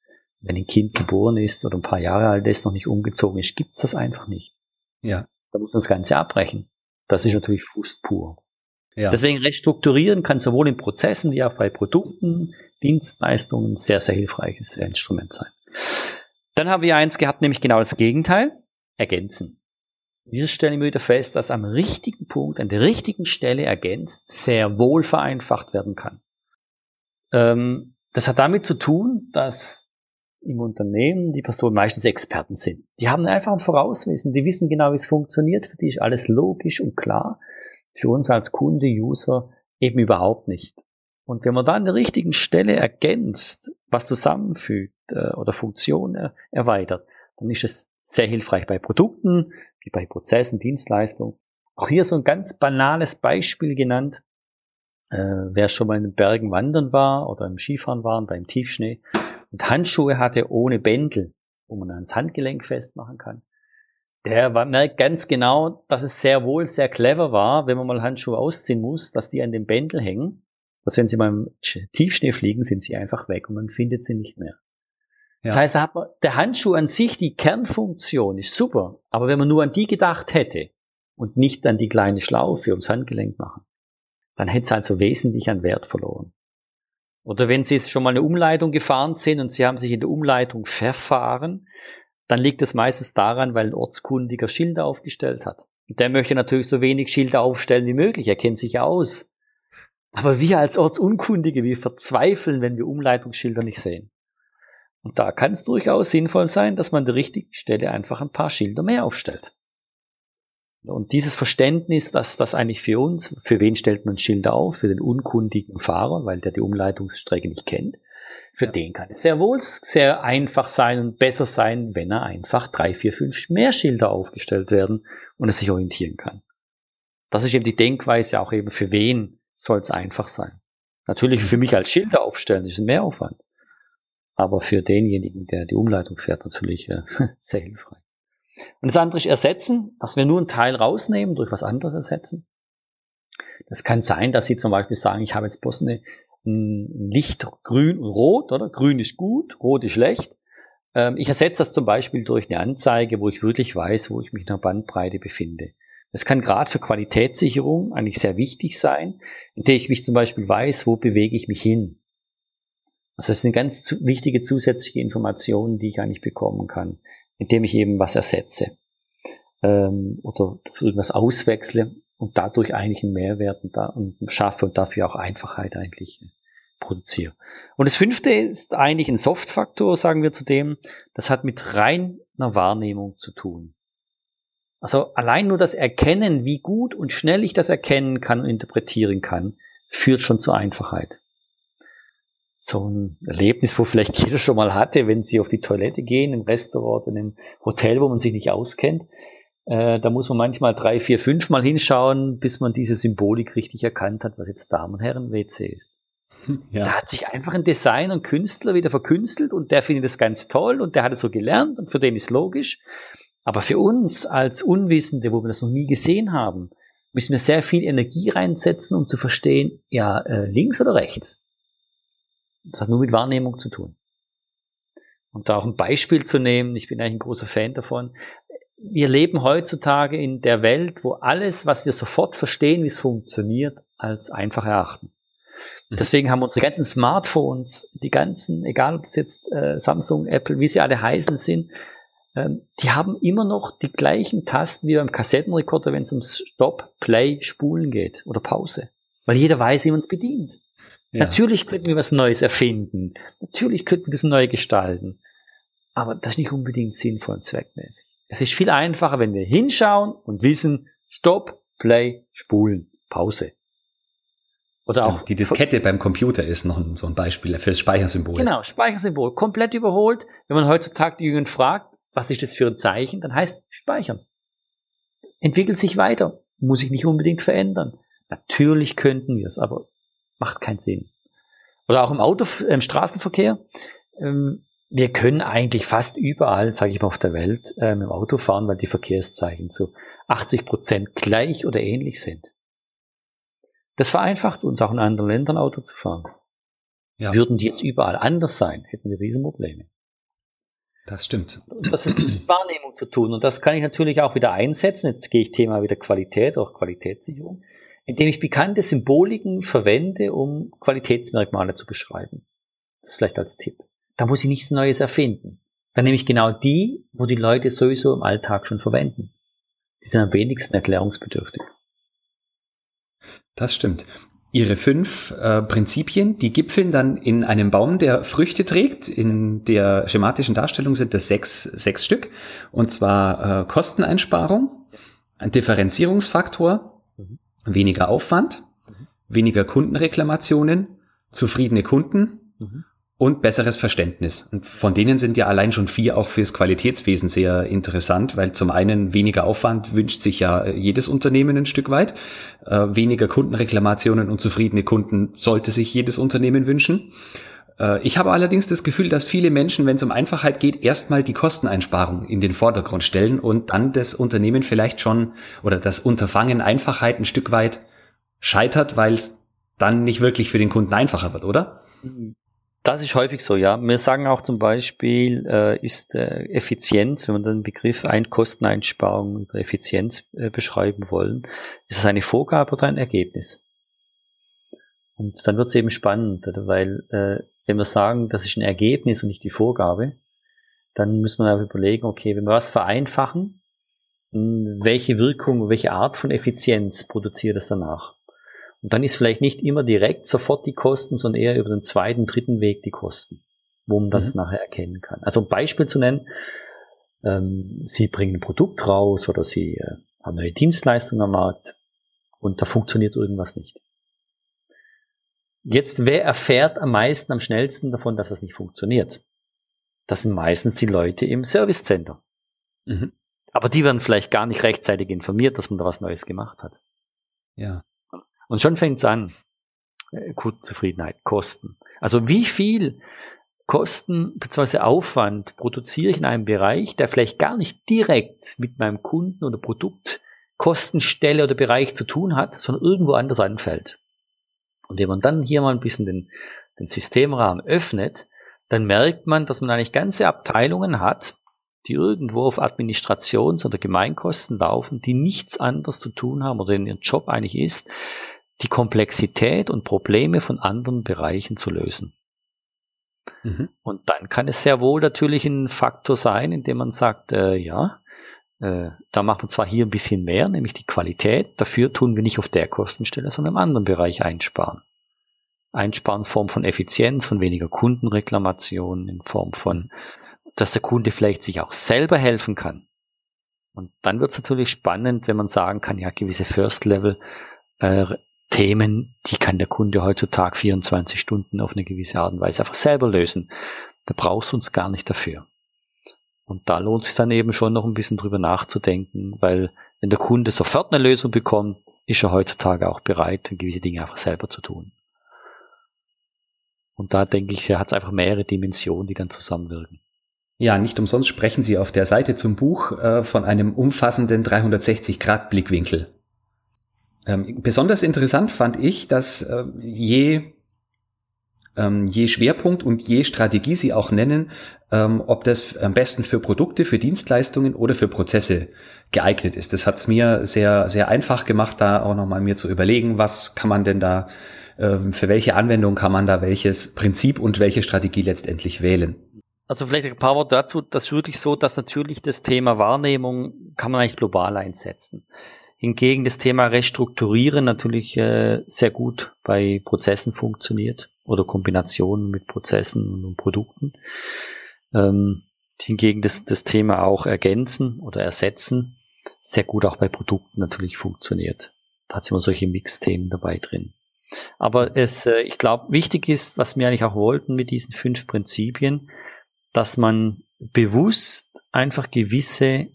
Wenn ein Kind geboren ist oder ein paar Jahre alt ist, noch nicht umgezogen ist, gibt's das einfach nicht. Ja. Da muss man das Ganze abbrechen. Das ist natürlich Frust pur. Ja. Deswegen restrukturieren kann sowohl in Prozessen wie auch bei Produkten, Dienstleistungen sehr, sehr hilfreiches Instrument sein. Dann haben wir eins gehabt, nämlich genau das Gegenteil, ergänzen. Wir stellen wieder fest, dass am richtigen Punkt, an der richtigen Stelle ergänzt, sehr wohl vereinfacht werden kann. Ähm, das hat damit zu tun, dass im Unternehmen die Personen meistens Experten sind. Die haben einfach ein Vorauswissen, die wissen genau, wie es funktioniert, für die ist alles logisch und klar für uns als Kunde, User eben überhaupt nicht. Und wenn man da an der richtigen Stelle ergänzt, was zusammenfügt äh, oder Funktionen erweitert, dann ist es sehr hilfreich bei Produkten, wie bei Prozessen, Dienstleistungen. Auch hier so ein ganz banales Beispiel genannt. Äh, wer schon mal in den Bergen wandern war oder im Skifahren war, beim Tiefschnee und Handschuhe hatte ohne Bändel, wo man ans Handgelenk festmachen kann, der war, merkt ganz genau, dass es sehr wohl sehr clever war, wenn man mal Handschuhe ausziehen muss, dass die an dem Bändel hängen. Dass wenn sie mal im Tiefschnee fliegen, sind sie einfach weg und man findet sie nicht mehr. Ja. Das heißt, da hat man, der Handschuh an sich, die Kernfunktion ist super. Aber wenn man nur an die gedacht hätte und nicht an die kleine Schlaufe ums Handgelenk machen, dann hätte es also wesentlich an Wert verloren. Oder wenn Sie schon mal eine Umleitung gefahren sind und Sie haben sich in der Umleitung verfahren, dann liegt es meistens daran, weil ein Ortskundiger Schilder aufgestellt hat. Und der möchte natürlich so wenig Schilder aufstellen wie möglich, er kennt sich ja aus. Aber wir als Ortsunkundige, wir verzweifeln, wenn wir Umleitungsschilder nicht sehen. Und da kann es durchaus sinnvoll sein, dass man an der richtigen Stelle einfach ein paar Schilder mehr aufstellt. Und dieses Verständnis, dass das eigentlich für uns, für wen stellt man Schilder auf? Für den unkundigen Fahrer, weil der die Umleitungsstrecke nicht kennt. Für ja. den kann es sehr wohl sehr einfach sein und besser sein, wenn er einfach drei, vier, fünf mehr Schilder aufgestellt werden und er sich orientieren kann. Das ist eben die Denkweise auch eben für wen soll es einfach sein. Natürlich für mich als Schilder aufstellen ist ein Mehraufwand. Aber für denjenigen, der die Umleitung fährt, natürlich äh, (laughs) sehr hilfreich. Und das andere ist ersetzen, dass wir nur einen Teil rausnehmen, durch was anderes ersetzen. Das kann sein, dass Sie zum Beispiel sagen, ich habe jetzt bloß eine Licht grün und rot, oder? Grün ist gut, rot ist schlecht. Ähm, ich ersetze das zum Beispiel durch eine Anzeige, wo ich wirklich weiß, wo ich mich in der Bandbreite befinde. Das kann gerade für Qualitätssicherung eigentlich sehr wichtig sein, indem ich mich zum Beispiel weiß, wo bewege ich mich hin. Also das sind ganz wichtige zusätzliche Informationen, die ich eigentlich bekommen kann, indem ich eben was ersetze ähm, oder irgendwas auswechsle und dadurch eigentlich einen Mehrwert und, da, und schaffe und dafür auch Einfachheit eigentlich produziere. Und das fünfte ist eigentlich ein Softfaktor, sagen wir zudem. Das hat mit reiner Wahrnehmung zu tun. Also allein nur das Erkennen, wie gut und schnell ich das erkennen kann und interpretieren kann, führt schon zur Einfachheit. So ein Erlebnis, wo vielleicht jeder schon mal hatte, wenn Sie auf die Toilette gehen, im Restaurant, in einem Hotel, wo man sich nicht auskennt, äh, da muss man manchmal drei, vier, fünf Mal hinschauen, bis man diese Symbolik richtig erkannt hat, was jetzt Damen- und Herren-WC ist. (laughs) Ja. Da hat sich einfach ein Designer, ein Künstler wieder verkünstelt und der findet das ganz toll und der hat es so gelernt und für den ist logisch. Aber für uns als Unwissende, wo wir das noch nie gesehen haben, müssen wir sehr viel Energie reinsetzen, um zu verstehen, ja, äh, links oder rechts. Das hat nur mit Wahrnehmung zu tun. Und da auch ein Beispiel zu nehmen, ich bin eigentlich ein großer Fan davon wir leben heutzutage in der Welt, wo alles, was wir sofort verstehen, wie es funktioniert, als einfach erachten. Mhm. Deswegen haben unsere ganzen Smartphones, die ganzen, egal ob das jetzt äh, Samsung, Apple, wie sie alle heißen sind, ähm, die haben immer noch die gleichen Tasten wie beim Kassettenrekorder, wenn es um Stop, Play, Spulen geht oder Pause. Weil jeder weiß, wie man es bedient. Ja. Natürlich könnten wir was Neues erfinden. Natürlich könnten wir das neu gestalten. Aber das ist nicht unbedingt sinnvoll und zweckmäßig. Es ist viel einfacher, wenn wir hinschauen und wissen, Stopp, Play, Spulen, Pause. Oder auch die Diskette beim Computer ist noch so ein Beispiel fürs Speichersymbol. Genau, Speichersymbol. Komplett überholt. Wenn man heutzutage die Jungen fragt, was ist das für ein Zeichen, dann heißt speichern. Entwickelt sich weiter. Muss sich nicht unbedingt verändern. Natürlich könnten wir es, aber macht keinen Sinn. Oder auch im Auto, im Straßenverkehr. Ähm, wir können eigentlich fast überall, sage ich mal, auf der Welt ähm, im Auto fahren, weil die Verkehrszeichen zu 80 Prozent gleich oder ähnlich sind. Das vereinfacht uns auch in anderen Ländern Auto zu fahren. Ja. Würden die jetzt überall anders sein, hätten wir Riesenprobleme. Das stimmt. Und das hat mit Wahrnehmung zu tun. Und das kann ich natürlich auch wieder einsetzen. Jetzt gehe ich Thema wieder Qualität, auch Qualitätssicherung, indem ich bekannte Symboliken verwende, um Qualitätsmerkmale zu beschreiben. Das vielleicht als Tipp. Da muss ich nichts Neues erfinden. Dann nehme ich genau die, wo die Leute sowieso im Alltag schon verwenden. Die sind am wenigsten erklärungsbedürftig. Das stimmt. Ihre fünf äh, Prinzipien, die gipfeln dann in einem Baum, der Früchte trägt. In der schematischen Darstellung sind das sechs, sechs Stück. Und zwar äh, Kosteneinsparung, ein Differenzierungsfaktor, mhm. weniger Aufwand, mhm. weniger Kundenreklamationen, zufriedene Kunden mhm und besseres Verständnis. Und von denen sind ja allein schon vier auch fürs Qualitätswesen sehr interessant, weil zum einen weniger Aufwand wünscht sich ja jedes Unternehmen ein Stück weit, äh, weniger Kundenreklamationen und zufriedene Kunden sollte sich jedes Unternehmen wünschen. Äh, ich habe allerdings das Gefühl, dass viele Menschen, wenn es um Einfachheit geht, erstmal die Kosteneinsparung in den Vordergrund stellen und dann das Unternehmen vielleicht schon oder das Unterfangen Einfachheit ein Stück weit scheitert, weil es dann nicht wirklich für den Kunden einfacher wird, oder? Mhm. Das ist häufig so, ja. Wir sagen auch zum Beispiel, äh, ist äh, Effizienz, wenn wir den Begriff ein Kosteneinsparung über Effizienz äh, beschreiben wollen, ist es eine Vorgabe oder ein Ergebnis? Und dann wird es eben spannend, weil äh, wenn wir sagen, das ist ein Ergebnis und nicht die Vorgabe, dann müssen wir überlegen, okay, wenn wir was vereinfachen, welche Wirkung, welche Art von Effizienz produziert es danach? Und dann ist vielleicht nicht immer direkt sofort die Kosten, sondern eher über den zweiten, dritten Weg die Kosten, wo man das mhm. nachher erkennen kann. Also ein Beispiel zu nennen, ähm, Sie bringen ein Produkt raus oder Sie äh, haben eine Dienstleistung am Markt und da funktioniert irgendwas nicht. Jetzt, wer erfährt am meisten, am schnellsten davon, dass was nicht funktioniert? Das sind meistens die Leute im Service Center. Mhm. Aber die werden vielleicht gar nicht rechtzeitig informiert, dass man da was Neues gemacht hat. Ja. Und schon fängt's an. Äh, Kundenzufriedenheit, Kosten. Also wie viel Kosten bzw. Aufwand produziere ich in einem Bereich, der vielleicht gar nicht direkt mit meinem Kunden oder Produkt, Kostenstelle oder Bereich zu tun hat, sondern irgendwo anders anfällt. Und wenn man dann hier mal ein bisschen den, den Systemrahmen öffnet, dann merkt man, dass man eigentlich ganze Abteilungen hat, die irgendwo auf Administrations- oder Gemeinkosten laufen, die nichts anderes zu tun haben oder in ihrem Job eigentlich ist, die Komplexität und Probleme von anderen Bereichen zu lösen. Mhm. Und dann kann es sehr wohl natürlich ein Faktor sein, indem man sagt, äh, ja, äh, da machen wir zwar hier ein bisschen mehr, nämlich die Qualität, dafür tun wir nicht auf der Kostenstelle, sondern im anderen Bereich einsparen. Einsparen in Form von Effizienz, von weniger Kundenreklamationen, in Form von, dass der Kunde vielleicht sich auch selber helfen kann. Und dann wird es natürlich spannend, wenn man sagen kann, ja, gewisse First-Level äh, Themen, die kann der Kunde heutzutage 24 Stunden auf eine gewisse Art und Weise einfach selber lösen. Da brauchst du uns gar nicht dafür. Und da lohnt sich dann eben schon noch ein bisschen drüber nachzudenken, weil wenn der Kunde sofort eine Lösung bekommt, ist er heutzutage auch bereit, gewisse Dinge einfach selber zu tun. Und da denke ich, hat einfach mehrere Dimensionen, die dann zusammenwirken. Ja, nicht umsonst sprechen Sie auf der Seite zum Buch äh, von einem umfassenden 360-Grad-Blickwinkel. Ähm, besonders interessant fand ich, dass äh, je, ähm, je Schwerpunkt und je Strategie Sie auch nennen, ähm, ob das am besten für Produkte, für Dienstleistungen oder für Prozesse geeignet ist. Das hat es mir sehr, sehr einfach gemacht, da auch nochmal mir zu überlegen, was kann man denn da, äh, für welche Anwendung kann man da welches Prinzip und welche Strategie letztendlich wählen. Also vielleicht ein paar Worte dazu. Das ist wirklich so, dass natürlich das Thema Wahrnehmung kann man eigentlich global einsetzen. Hingegen das Thema Restrukturieren natürlich äh, sehr gut bei Prozessen funktioniert oder Kombinationen mit Prozessen und Produkten. Ähm, hingegen das, das Thema auch ergänzen oder ersetzen sehr gut auch bei Produkten natürlich funktioniert. Da hat immer solche Mix-Themen dabei drin. Aber es, äh, ich glaube, wichtig ist, was wir eigentlich auch wollten mit diesen fünf Prinzipien, dass man bewusst einfach gewisse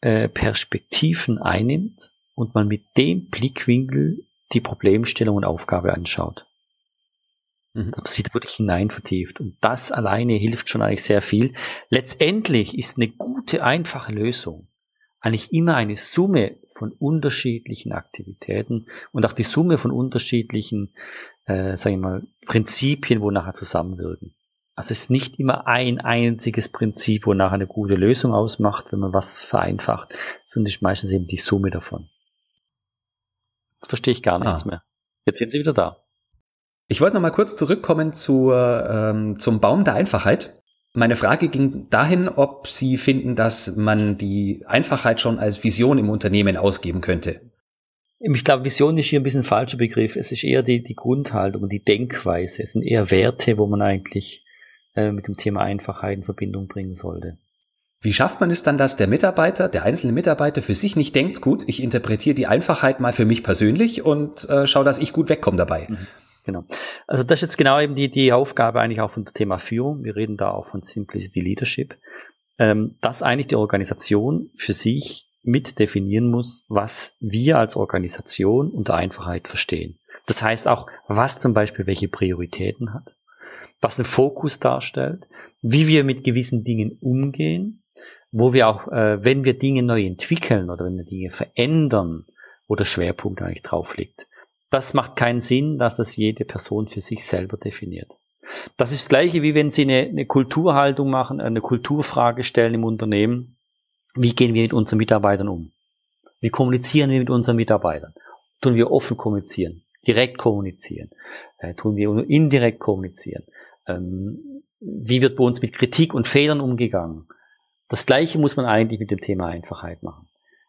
äh, Perspektiven einnimmt und man mit dem Blickwinkel die Problemstellung und Aufgabe anschaut. Mhm. Dass man sich wirklich hinein vertieft. Und das alleine hilft schon eigentlich sehr viel. Letztendlich ist eine gute, einfache Lösung eigentlich immer eine Summe von unterschiedlichen Aktivitäten und auch die Summe von unterschiedlichen, äh, sagen wir mal, Prinzipien, wo nachher zusammenwirken. Also es ist nicht immer ein einziges Prinzip, wo nachher eine gute Lösung ausmacht, wenn man was vereinfacht, sondern es ist meistens eben die Summe davon. Jetzt verstehe ich gar nichts ah. mehr. Jetzt sind Sie wieder da. Ich wollte noch mal kurz zurückkommen zu, ähm, zum Baum der Einfachheit. Meine Frage ging dahin, ob Sie finden, dass man die Einfachheit schon als Vision im Unternehmen ausgeben könnte. Ich glaube, Vision ist hier ein bisschen ein falscher Begriff. Es ist eher die, die Grundhaltung und die Denkweise. Es sind eher Werte, wo man eigentlich äh, mit dem Thema Einfachheit in Verbindung bringen sollte. Wie schafft man es dann, dass der Mitarbeiter, der einzelne Mitarbeiter für sich nicht denkt, gut, ich interpretiere die Einfachheit mal für mich persönlich und äh, schaue, dass ich gut wegkomme dabei? Mhm. Genau. Also das ist jetzt genau eben die, die Aufgabe eigentlich auch von dem Thema Führung. Wir reden da auch von Simplicity Leadership, ähm, dass eigentlich die Organisation für sich mit definieren muss, was wir als Organisation unter Einfachheit verstehen. Das heißt auch, was zum Beispiel welche Prioritäten hat, was einen Fokus darstellt, wie wir mit gewissen Dingen umgehen, wo wir auch, äh, wenn wir Dinge neu entwickeln oder wenn wir Dinge verändern, wo der Schwerpunkt eigentlich drauf liegt das macht keinen Sinn, dass das jede Person für sich selber definiert. Das ist das Gleiche, wie wenn Sie eine, eine Kulturhaltung machen, eine Kulturfrage stellen im Unternehmen. Wie gehen wir mit unseren Mitarbeitern um? Wie kommunizieren wir mit unseren Mitarbeitern? Tun wir offen kommunizieren, direkt kommunizieren? Äh, tun wir indirekt kommunizieren? Ähm, wie wird bei uns mit Kritik und Fehlern umgegangen? Das Gleiche muss man eigentlich mit dem Thema Einfachheit machen.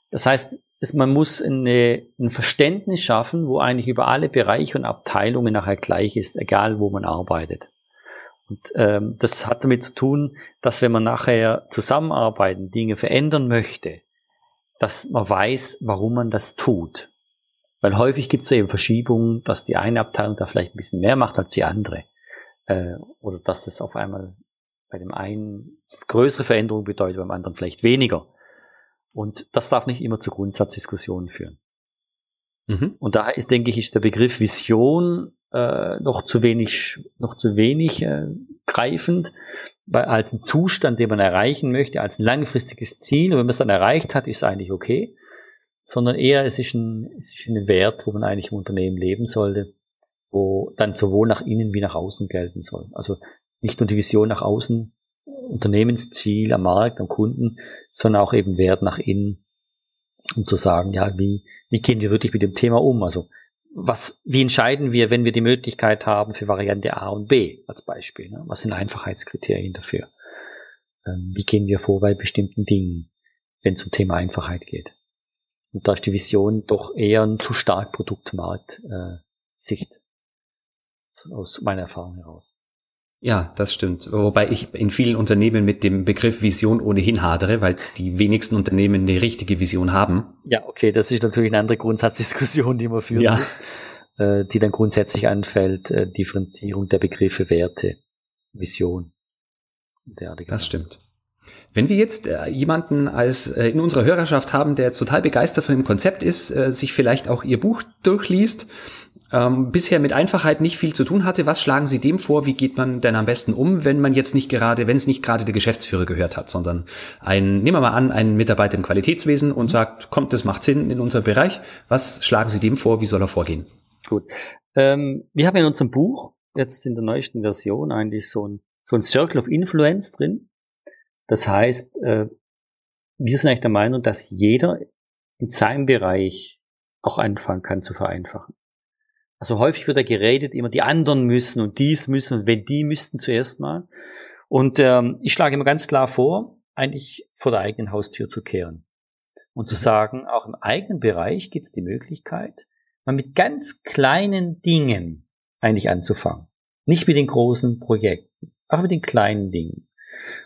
Das heißt, ist, man muss eine, ein Verständnis schaffen, wo eigentlich über alle Bereiche und Abteilungen nachher gleich ist, egal wo man arbeitet. Und ähm, das hat damit zu tun, dass wenn man nachher zusammenarbeiten, Dinge verändern möchte, dass man weiß, warum man das tut. Weil häufig gibt es eben Verschiebungen, dass die eine Abteilung da vielleicht ein bisschen mehr macht als die andere. Äh, oder dass das auf einmal bei dem einen größere Veränderung bedeutet, beim anderen vielleicht weniger. Und das darf nicht immer zu Grundsatzdiskussionen führen. Mhm. Und daher ist, denke ich, ist der Begriff Vision äh, noch zu wenig, noch zu wenig äh, greifend, weil als ein Zustand, den man erreichen möchte, als ein langfristiges Ziel. Und wenn man es dann erreicht hat, ist es eigentlich okay. Sondern eher, es ist ein, es ist ein Wert, wo man eigentlich im Unternehmen leben sollte, wo dann sowohl nach innen wie nach außen gelten soll. Also nicht nur die Vision nach außen Unternehmensziel am Markt, am Kunden, sondern auch eben Wert nach innen, um zu sagen, ja, wie, wie gehen wir wirklich mit dem Thema um? Also, was, wie entscheiden wir, wenn wir die Möglichkeit haben für Variante A und B als Beispiel? Ne? Was sind Einfachheitskriterien dafür? Ähm, wie gehen wir vor bei bestimmten Dingen, wenn es um Thema Einfachheit geht? Und da ist die Vision doch eher ein zu stark Produktmarkt-Sicht äh, aus meiner Erfahrung heraus. Ja, das stimmt. Wobei ich in vielen Unternehmen mit dem Begriff Vision ohnehin hadere, weil die wenigsten Unternehmen eine richtige Vision haben. Ja, okay, das ist natürlich eine andere Grundsatzdiskussion, die man führen ja. muss, äh, die dann grundsätzlich anfällt, äh, Differenzierung der Begriffe Werte, Vision. Das stimmt. Wenn wir jetzt äh, jemanden als äh, in unserer Hörerschaft haben, der total begeistert von dem Konzept ist, äh, sich vielleicht auch ihr Buch durchliest ähm, bisher mit Einfachheit nicht viel zu tun hatte. Was schlagen Sie dem vor? Wie geht man denn am besten um, wenn man jetzt nicht gerade, wenn es nicht gerade der Geschäftsführer gehört hat, sondern ein, nehmen wir mal an, ein Mitarbeiter im Qualitätswesen und sagt, kommt, das macht Sinn in unserem Bereich. Was schlagen Sie dem vor? Wie soll er vorgehen? Gut. Ähm, wir haben in unserem Buch jetzt in der neuesten Version eigentlich so ein, so ein Circle of Influence drin. Das heißt, äh, wir sind eigentlich der Meinung, dass jeder in seinem Bereich auch anfangen kann zu vereinfachen. Also häufig wird da geredet, immer die anderen müssen und dies müssen und wenn die müssten zuerst mal. Und ähm, ich schlage immer ganz klar vor, eigentlich vor der eigenen Haustür zu kehren. Und zu mhm. sagen, auch im eigenen Bereich gibt es die Möglichkeit, mal mit ganz kleinen Dingen eigentlich anzufangen. Nicht mit den großen Projekten, auch mit den kleinen Dingen.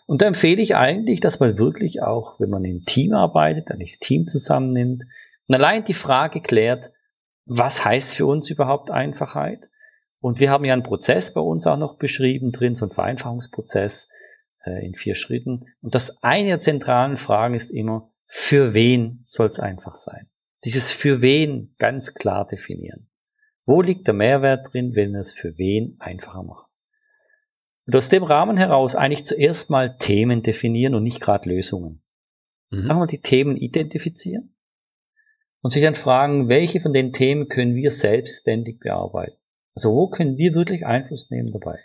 Und da empfehle ich eigentlich, dass man wirklich auch, wenn man im Team arbeitet, dann das Team zusammennimmt und allein die Frage klärt, was heißt für uns überhaupt Einfachheit? Und wir haben ja einen Prozess bei uns auch noch beschrieben drin, so ein Vereinfachungsprozess äh, in vier Schritten. Und das eine der zentralen Fragen ist immer, für wen soll es einfach sein? Dieses für wen ganz klar definieren. Wo liegt der Mehrwert drin, wenn wir es für wen einfacher machen? Und aus dem Rahmen heraus eigentlich zuerst mal Themen definieren und nicht gerade Lösungen. Mhm. Einfach mal die Themen identifizieren und sich dann fragen, welche von den Themen können wir selbstständig bearbeiten? Also wo können wir wirklich Einfluss nehmen dabei?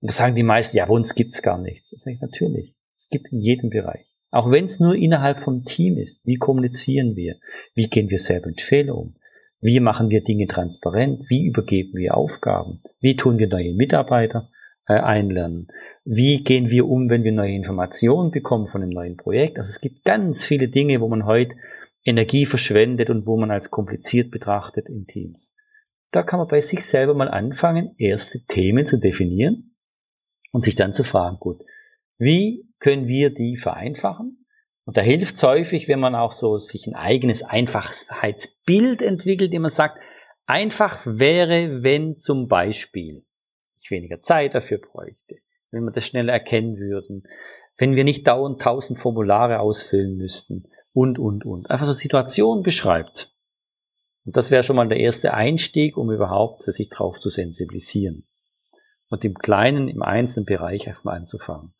Und das sagen die meisten, ja, bei uns gibt's gar nichts. Das sage ich natürlich. Es gibt in jedem Bereich. Auch wenn es nur innerhalb vom Team ist. Wie kommunizieren wir? Wie gehen wir selber mit Fehlern um? Wie machen wir Dinge transparent? Wie übergeben wir Aufgaben? Wie tun wir neue Mitarbeiter äh, einlernen? Wie gehen wir um, wenn wir neue Informationen bekommen von einem neuen Projekt? Also es gibt ganz viele Dinge, wo man heute Energie verschwendet und wo man als kompliziert betrachtet in Teams. Da kann man bei sich selber mal anfangen, erste Themen zu definieren und sich dann zu fragen, gut, wie können wir die vereinfachen? Und da hilft es häufig, wenn man auch so sich ein eigenes Einfachheitsbild entwickelt, indem man sagt, einfach wäre, wenn zum Beispiel ich weniger Zeit dafür bräuchte, wenn wir das schneller erkennen würden, wenn wir nicht dauernd tausend Formulare ausfüllen müssten und, und, und. Einfach so Situationen beschreibt. Und das wäre schon mal der erste Einstieg, um überhaupt sich darauf zu sensibilisieren. Und im kleinen, im einzelnen Bereich einfach mal anzufangen.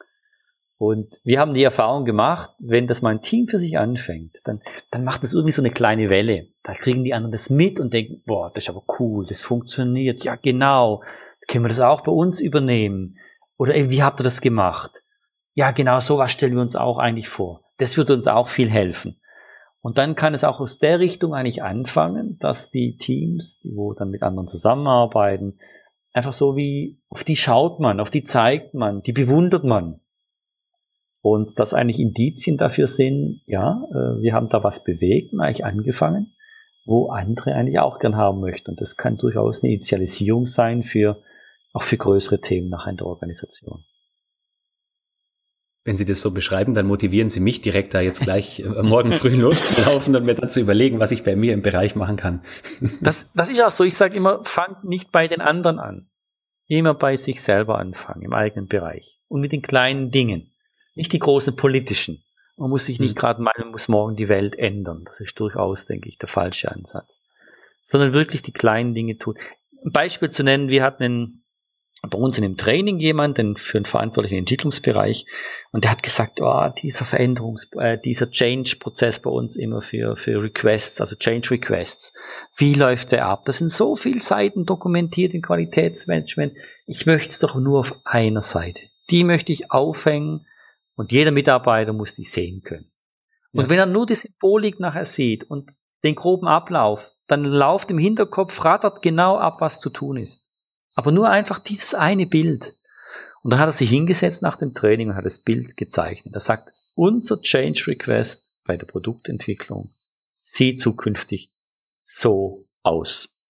Und wir haben die Erfahrung gemacht, wenn das mal ein Team für sich anfängt, dann, dann macht das irgendwie so eine kleine Welle. Da kriegen die anderen das mit und denken, boah, das ist aber cool, das funktioniert. Ja, genau. Können wir das auch bei uns übernehmen? Oder ey, wie habt ihr das gemacht? Ja, genau, so was stellen wir uns auch eigentlich vor. Das wird uns auch viel helfen. Und dann kann es auch aus der Richtung eigentlich anfangen, dass die Teams, die wo dann mit anderen zusammenarbeiten, einfach so wie, auf die schaut man, auf die zeigt man, die bewundert man. Und dass eigentlich Indizien dafür sind, ja, äh, wir haben da was bewegt und eigentlich angefangen, wo andere eigentlich auch gern haben möchten. Und das kann durchaus eine Initialisierung sein für, auch für größere Themen nachher in der Organisation. Wenn Sie das so beschreiben, dann motivieren Sie mich direkt da jetzt gleich äh, morgen früh (laughs) loszulaufen und mir dann zu überlegen, was ich bei mir im Bereich machen kann. (laughs) Das, das ist auch so. Ich sage immer, fangt nicht bei den anderen an. Immer bei sich selber anfangen, im eigenen Bereich. Und mit den kleinen Dingen. Nicht die großen politischen. Man muss sich nicht mhm. gerade meinen, man muss morgen die Welt ändern. Das ist durchaus, denke ich, der falsche Ansatz. Sondern wirklich die kleinen Dinge tun. Ein Beispiel zu nennen, wir hatten einen, bei uns in einem Training jemanden für einen verantwortlichen Entwicklungsbereich und der hat gesagt, oh, dieser Veränderungs-, äh, dieser Change-Prozess bei uns immer für, für Requests, also Change Requests. Wie läuft der ab? Das sind so viele Seiten dokumentiert in Qualitätsmanagement. Ich möchte es doch nur auf einer Seite. Die möchte ich aufhängen und jeder Mitarbeiter muss die sehen können. Und ja. wenn er nur die Symbolik nachher sieht und den groben Ablauf, dann lauft im Hinterkopf, rattert genau ab, was zu tun ist. Aber nur einfach dieses eine Bild. Und dann hat er sich hingesetzt nach dem Training und hat das Bild gezeichnet. Er sagt, unser Change Request bei der Produktentwicklung sieht zukünftig so aus.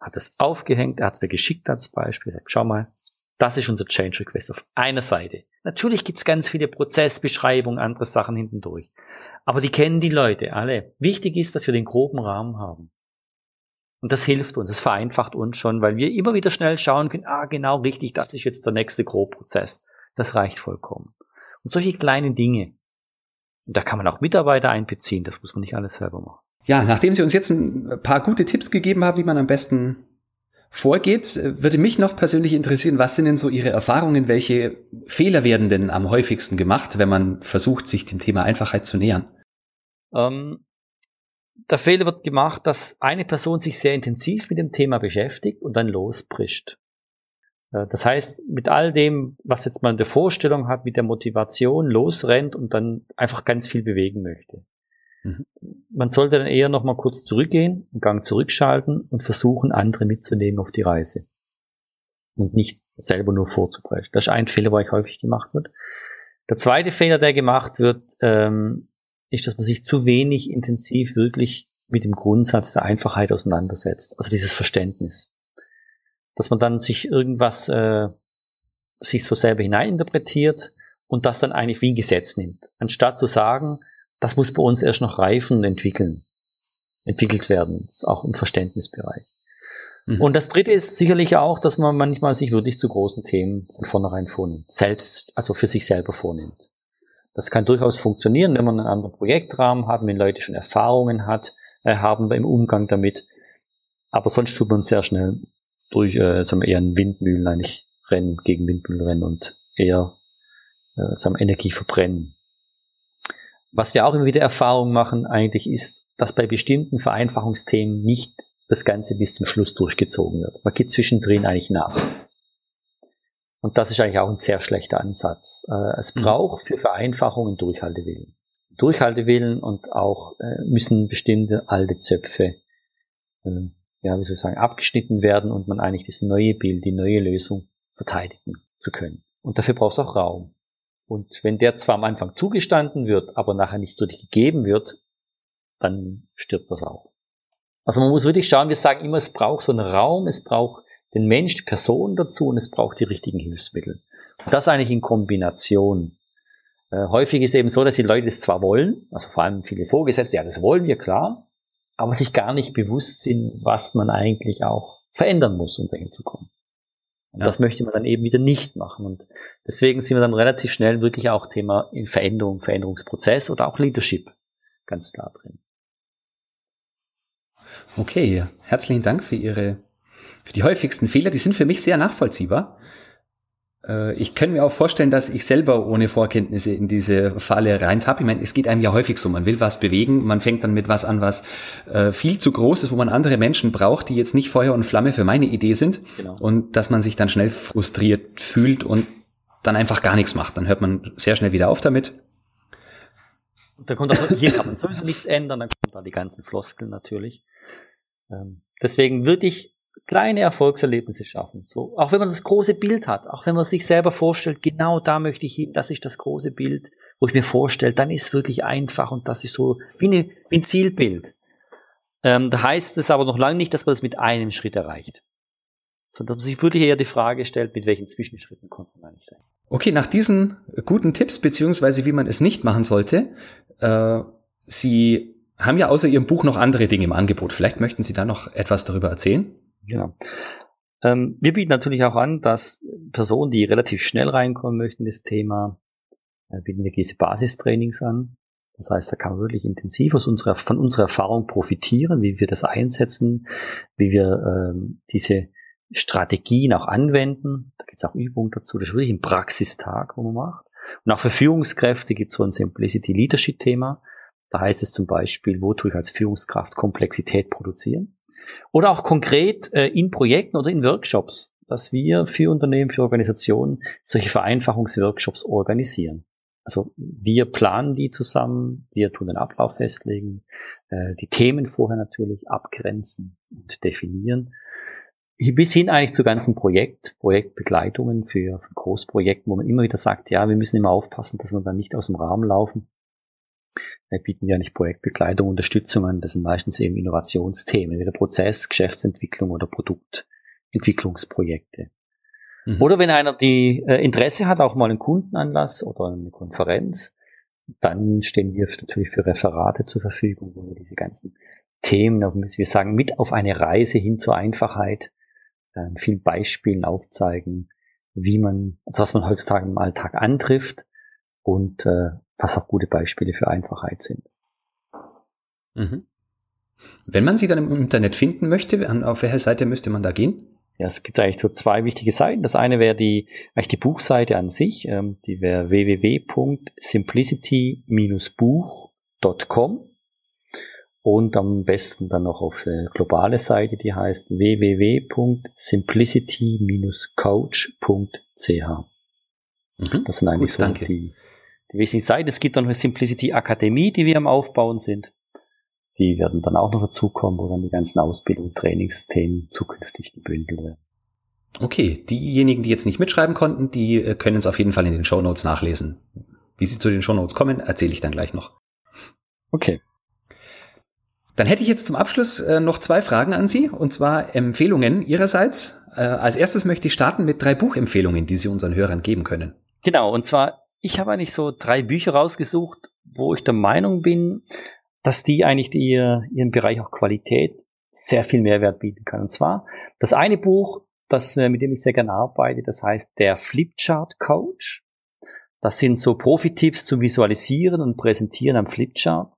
Hat es aufgehängt, er hat es mir geschickt als Beispiel, sagt, schau mal, das ist unser Change Request auf einer Seite. Natürlich gibt's ganz viele Prozessbeschreibungen, andere Sachen hinten durch. Aber die kennen die Leute alle. Wichtig ist, dass wir den groben Rahmen haben. Und das hilft uns, das vereinfacht uns schon, weil wir immer wieder schnell schauen können, ah, genau richtig, das ist jetzt der nächste Grobprozess. Das reicht vollkommen. Und solche kleinen Dinge. Und da kann man auch Mitarbeiter einbeziehen, das muss man nicht alles selber machen. Ja, nachdem Sie uns jetzt ein paar gute Tipps gegeben haben, wie man am besten vorgeht, würde mich noch persönlich interessieren, was sind denn so Ihre Erfahrungen, welche Fehler werden denn am häufigsten gemacht, wenn man versucht, sich dem Thema Einfachheit zu nähern? Ähm, der Fehler wird gemacht, dass eine Person sich sehr intensiv mit dem Thema beschäftigt und dann losbrischt. Äh, das heißt, mit all dem, was jetzt man in der Vorstellung hat, mit der Motivation losrennt und dann einfach ganz viel bewegen möchte. Mhm. Man sollte dann eher noch mal kurz zurückgehen, einen Gang zurückschalten und versuchen, andere mitzunehmen auf die Reise. Und nicht selber nur vorzupreschen. Das ist ein Fehler, der häufig gemacht wird. Der zweite Fehler, der gemacht wird, ähm, ist, dass man sich zu wenig intensiv wirklich mit dem Grundsatz der Einfachheit auseinandersetzt. Also dieses Verständnis. Dass man dann sich irgendwas äh, sich so selber hineininterpretiert und das dann eigentlich wie ein Gesetz nimmt. Anstatt zu sagen, das muss bei uns erst noch reifen und entwickeln, entwickelt werden, auch im Verständnisbereich. Mhm. Und das dritte ist sicherlich auch, dass man manchmal sich wirklich zu großen Themen von vornherein vornimmt, selbst, also für sich selber vornimmt. Das kann durchaus funktionieren, wenn man einen anderen Projektrahmen hat, wenn Leute schon Erfahrungen hat, äh, haben im Umgang damit. Aber sonst tut man sehr schnell durch, äh, sagen wir eher ein Windmühlen eigentlich rennen, gegen Windmühlen rennen und eher, äh, sagen wir, Energie verbrennen. Was wir auch immer wieder Erfahrung machen eigentlich ist, dass bei bestimmten Vereinfachungsthemen nicht das Ganze bis zum Schluss durchgezogen wird. Man geht zwischendrin eigentlich nach. Und das ist eigentlich auch ein sehr schlechter Ansatz. Äh, es mhm. braucht für Vereinfachungen Durchhaltewillen. Durchhaltewillen und auch äh, müssen bestimmte alte Zöpfe, äh, ja, wie soll ich sagen, abgeschnitten werden und man eigentlich das neue Bild, die neue Lösung verteidigen zu können. Und dafür braucht es auch Raum. Und wenn der zwar am Anfang zugestanden wird, aber nachher nicht wirklich gegeben wird, dann stirbt das auch. Also man muss wirklich schauen, wir sagen immer, es braucht so einen Raum, es braucht den Mensch, die Person dazu und es braucht die richtigen Hilfsmittel. Und das eigentlich in Kombination. Äh, häufig ist eben so, dass die Leute es zwar wollen, also vor allem viele Vorgesetzte, ja, das wollen wir klar, aber sich gar nicht bewusst sind, was man eigentlich auch verändern muss, um dahin zu kommen. Und ja. das möchte man dann eben wieder nicht machen. Und deswegen sind wir dann relativ schnell wirklich auch Thema in Veränderung, Veränderungsprozess oder auch Leadership ganz klar drin. Okay, herzlichen Dank für Ihre, für die häufigsten Fehler. Die sind für mich sehr nachvollziehbar. Äh, ich kann mir auch vorstellen, dass ich selber ohne Vorkenntnisse in diese Falle reintappe. Ich meine, es geht einem ja häufig so, man will was bewegen, man fängt dann mit was an, was äh, viel zu groß ist, wo man andere Menschen braucht, die jetzt nicht Feuer und Flamme für meine Idee sind. Genau. Und dass man sich dann schnell frustriert fühlt und dann einfach gar nichts macht. Dann hört man sehr schnell wieder auf damit. Da kommt auch, hier kann man sowieso nichts ändern, dann kommen da die ganzen Floskeln natürlich. Ähm, deswegen würde ich kleine Erfolgserlebnisse schaffen. So, auch wenn man das große Bild hat, auch wenn man sich selber vorstellt, genau da möchte ich hin, das ist das große Bild, wo ich mir vorstelle, dann ist wirklich einfach und das ist so wie, eine, wie ein Zielbild. Ähm, da heißt es aber noch lange nicht, dass man das mit einem Schritt erreicht. Sondern dass man sich wirklich eher die Frage stellt, mit welchen Zwischenschritten kommt man eigentlich rein. Okay, nach diesen guten Tipps, beziehungsweise wie man es nicht machen sollte, äh, Sie haben ja außer Ihrem Buch noch andere Dinge im Angebot. Vielleicht möchten Sie da noch etwas darüber erzählen? Genau. Ähm, wir bieten natürlich auch an, dass Personen, die relativ schnell reinkommen möchten das Thema, äh, bieten wir diese Basistrainings an. Das heißt, da kann man wirklich intensiv aus unserer, von unserer Erfahrung profitieren, wie wir das einsetzen, wie wir ähm, diese Strategien auch anwenden. Da gibt es auch Übungen dazu. Das ist wirklich ein Praxistag, wo man macht. Und auch für Führungskräfte gibt es so ein Simplicity Leadership Thema. Da heißt es zum Beispiel, wo tue ich als Führungskraft Komplexität produzieren? Oder auch konkret äh, in Projekten oder in Workshops, dass wir für Unternehmen, für Organisationen solche Vereinfachungsworkshops organisieren. Also wir planen die zusammen, wir tun den Ablauf festlegen, äh, die Themen vorher natürlich abgrenzen und definieren. Bis hin eigentlich zu ganzen Projekt, Projektbegleitungen für, für Großprojekten, wo man immer wieder sagt, ja, wir müssen immer aufpassen, dass wir dann nicht aus dem Rahmen laufen. Wir bieten ja nicht Projektbegleitung, Unterstützung an. Das sind meistens eben Innovationsthemen, wie der Prozess, Geschäftsentwicklung oder Produktentwicklungsprojekte. Mhm. Oder wenn einer die äh, Interesse hat, auch mal einen Kundenanlass oder eine Konferenz, dann stehen wir natürlich für Referate zur Verfügung, wo wir diese ganzen Themen, wir sagen, mit auf eine Reise hin zur Einfachheit, äh, vielen Beispielen aufzeigen, wie man, also was man heutzutage im Alltag antrifft und äh, was auch gute Beispiele für Einfachheit sind. Mhm. Wenn man sie dann im Internet finden möchte, auf welcher Seite müsste man da gehen? Ja, es gibt eigentlich so zwei wichtige Seiten. Das eine wäre die, eigentlich die Buchseite an sich, ähm, die wäre www.simplicity-buch.com und am besten dann noch auf eine globale Seite, die heißt www.simplicity-coach.ch. Mhm. Das sind eigentlich Gut, so danke. die die wesentliche Seite. Es gibt dann eine Simplicity Akademie, die wir am Aufbauen sind. Die werden dann auch noch dazukommen, wo dann die ganzen Ausbildung, Trainingsthemen zukünftig gebündelt werden. Okay, diejenigen, die jetzt nicht mitschreiben konnten, die äh, können es auf jeden Fall in den Show Notes nachlesen. Wie sie zu den Show Notes kommen, erzähle ich dann gleich noch. Okay. Dann hätte ich jetzt zum Abschluss äh, noch zwei Fragen an Sie, und zwar Empfehlungen Ihrerseits. Äh, als erstes möchte ich starten mit drei Buchempfehlungen, die Sie unseren Hörern geben können. Genau, und zwar, ich habe eigentlich so drei Bücher rausgesucht, wo ich der Meinung bin, dass die eigentlich die, ihren Bereich auch Qualität sehr viel Mehrwert bieten kann. Und zwar das eine Buch, das, mit dem ich sehr gerne arbeite, das heißt der Flipchart Coach. Das sind so Profi-Tipps zum Visualisieren und Präsentieren am Flipchart.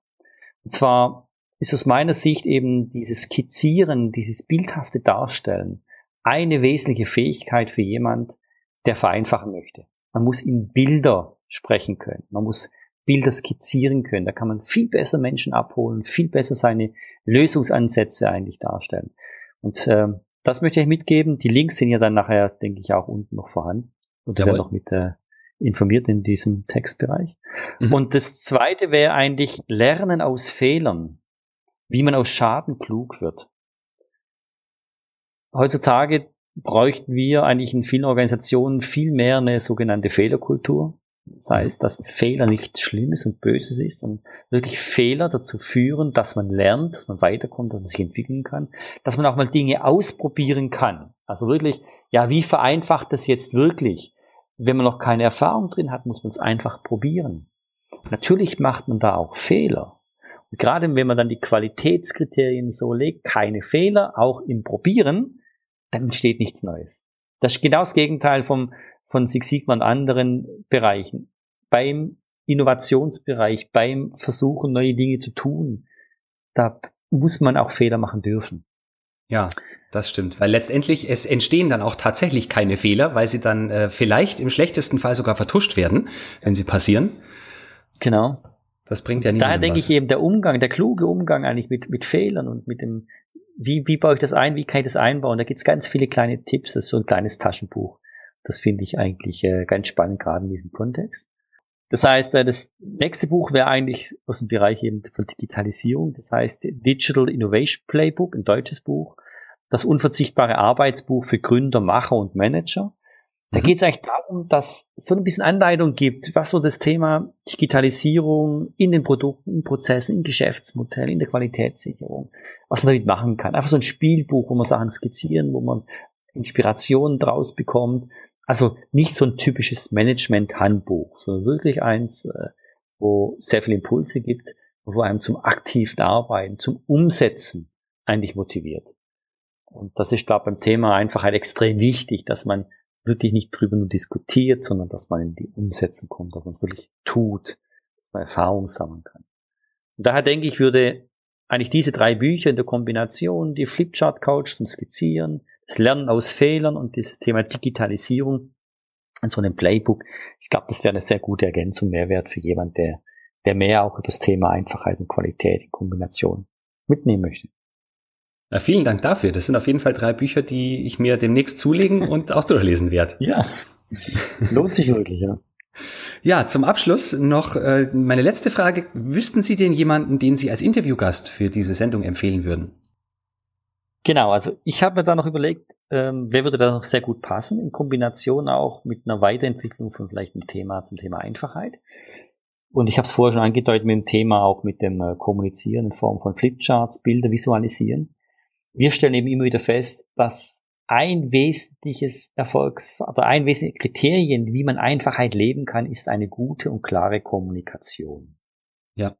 Und zwar ist aus meiner Sicht eben dieses Skizzieren, dieses bildhafte Darstellen eine wesentliche Fähigkeit für jemand, der vereinfachen möchte. Man muss in Bilder sprechen können. Man muss Bilder skizzieren können. Da kann man viel besser Menschen abholen, viel besser seine Lösungsansätze eigentlich darstellen. Und äh, das möchte ich mitgeben. Die Links sind ja dann nachher, denke ich, auch unten noch vorhanden. Und werden noch mit äh, informiert in diesem Textbereich. Mhm. Und das zweite wäre eigentlich Lernen aus Fehlern, wie man aus Schaden klug wird. Heutzutage bräuchten wir eigentlich in vielen Organisationen viel mehr eine sogenannte Fehlerkultur. Das heißt, dass Fehler nichts Schlimmes und Böses ist, sondern wirklich Fehler dazu führen, dass man lernt, dass man weiterkommt, dass man sich entwickeln kann, dass man auch mal Dinge ausprobieren kann. Also wirklich, ja, wie vereinfacht das jetzt wirklich? Wenn man noch keine Erfahrung drin hat, muss man es einfach probieren. Natürlich macht man da auch Fehler. Und gerade wenn man dann die Qualitätskriterien so legt, keine Fehler, auch im Probieren, dann entsteht nichts Neues. Das ist genau das Gegenteil vom, von Six Sigma und anderen Bereichen. Beim Innovationsbereich, beim Versuchen, neue Dinge zu tun, da muss man auch Fehler machen dürfen. Ja, das stimmt, weil letztendlich es entstehen dann auch tatsächlich keine Fehler, weil sie dann äh, vielleicht im schlechtesten Fall sogar vertuscht werden, wenn sie passieren. Genau. Das bringt ja nicht. Daher denke was. ich eben der Umgang, der kluge Umgang eigentlich mit mit Fehlern und mit dem wie wie baue ich das ein, wie kann ich das einbauen? Da gibt's ganz viele kleine Tipps. Das ist so ein kleines Taschenbuch. Das finde ich eigentlich äh, ganz spannend, gerade in diesem Kontext. Das heißt, äh, das nächste Buch wäre eigentlich aus dem Bereich eben von Digitalisierung. Das heißt Digital Innovation Playbook, ein deutsches Buch. Das unverzichtbare Arbeitsbuch für Gründer, Macher und Manager. Da mhm. geht es eigentlich darum, dass es so ein bisschen Anleitung gibt, was so das Thema Digitalisierung in den Produkten, in Prozessen, in Geschäftsmodellen, in der Qualitätssicherung, was man damit machen kann. Einfach so ein Spielbuch, wo man Sachen skizzieren, wo man Inspirationen draus bekommt, also nicht so ein typisches Management-Handbuch, sondern wirklich eins, äh, wo sehr viele Impulse gibt, wo einem zum aktiven Arbeiten, zum Umsetzen eigentlich motiviert. Und das ist, glaube ich, beim Thema Einfachheit extrem wichtig, dass man wirklich nicht drüber nur diskutiert, sondern dass man in die Umsetzung kommt, dass man es wirklich tut, dass man Erfahrung sammeln kann. Und daher denke ich, würde eigentlich diese drei Bücher in der Kombination, die Flipchart Couch zum Skizzieren, das Lernen aus Fehlern und dieses Thema Digitalisierung in so einem Playbook. Ich glaube, das wäre eine sehr gute Ergänzung, Mehrwert für jemand, der, der mehr auch über das Thema Einfachheit und Qualität in Kombination mitnehmen möchte. Na, vielen Dank dafür. Das sind auf jeden Fall drei Bücher, die ich mir demnächst zulegen (laughs) und auch durchlesen werde. Ja, lohnt sich wirklich, ja. Ja, zum Abschluss noch äh, meine letzte Frage. Wüssten Sie denn jemanden, den Sie als Interviewgast für diese Sendung empfehlen würden? Genau, also ich habe mir da noch überlegt, ähm, wer würde da noch sehr gut passen, in Kombination auch mit einer Weiterentwicklung von vielleicht einem Thema zum Thema Einfachheit. Und ich habe es vorher schon angedeutet mit dem Thema auch mit dem äh, Kommunizieren in Form von Flipcharts, Bilder visualisieren. Wir stellen eben immer wieder fest, dass ein wesentliches Erfolgs- oder ein wesentliches Kriterien, wie man Einfachheit leben kann, ist eine gute und klare Kommunikation. Ja.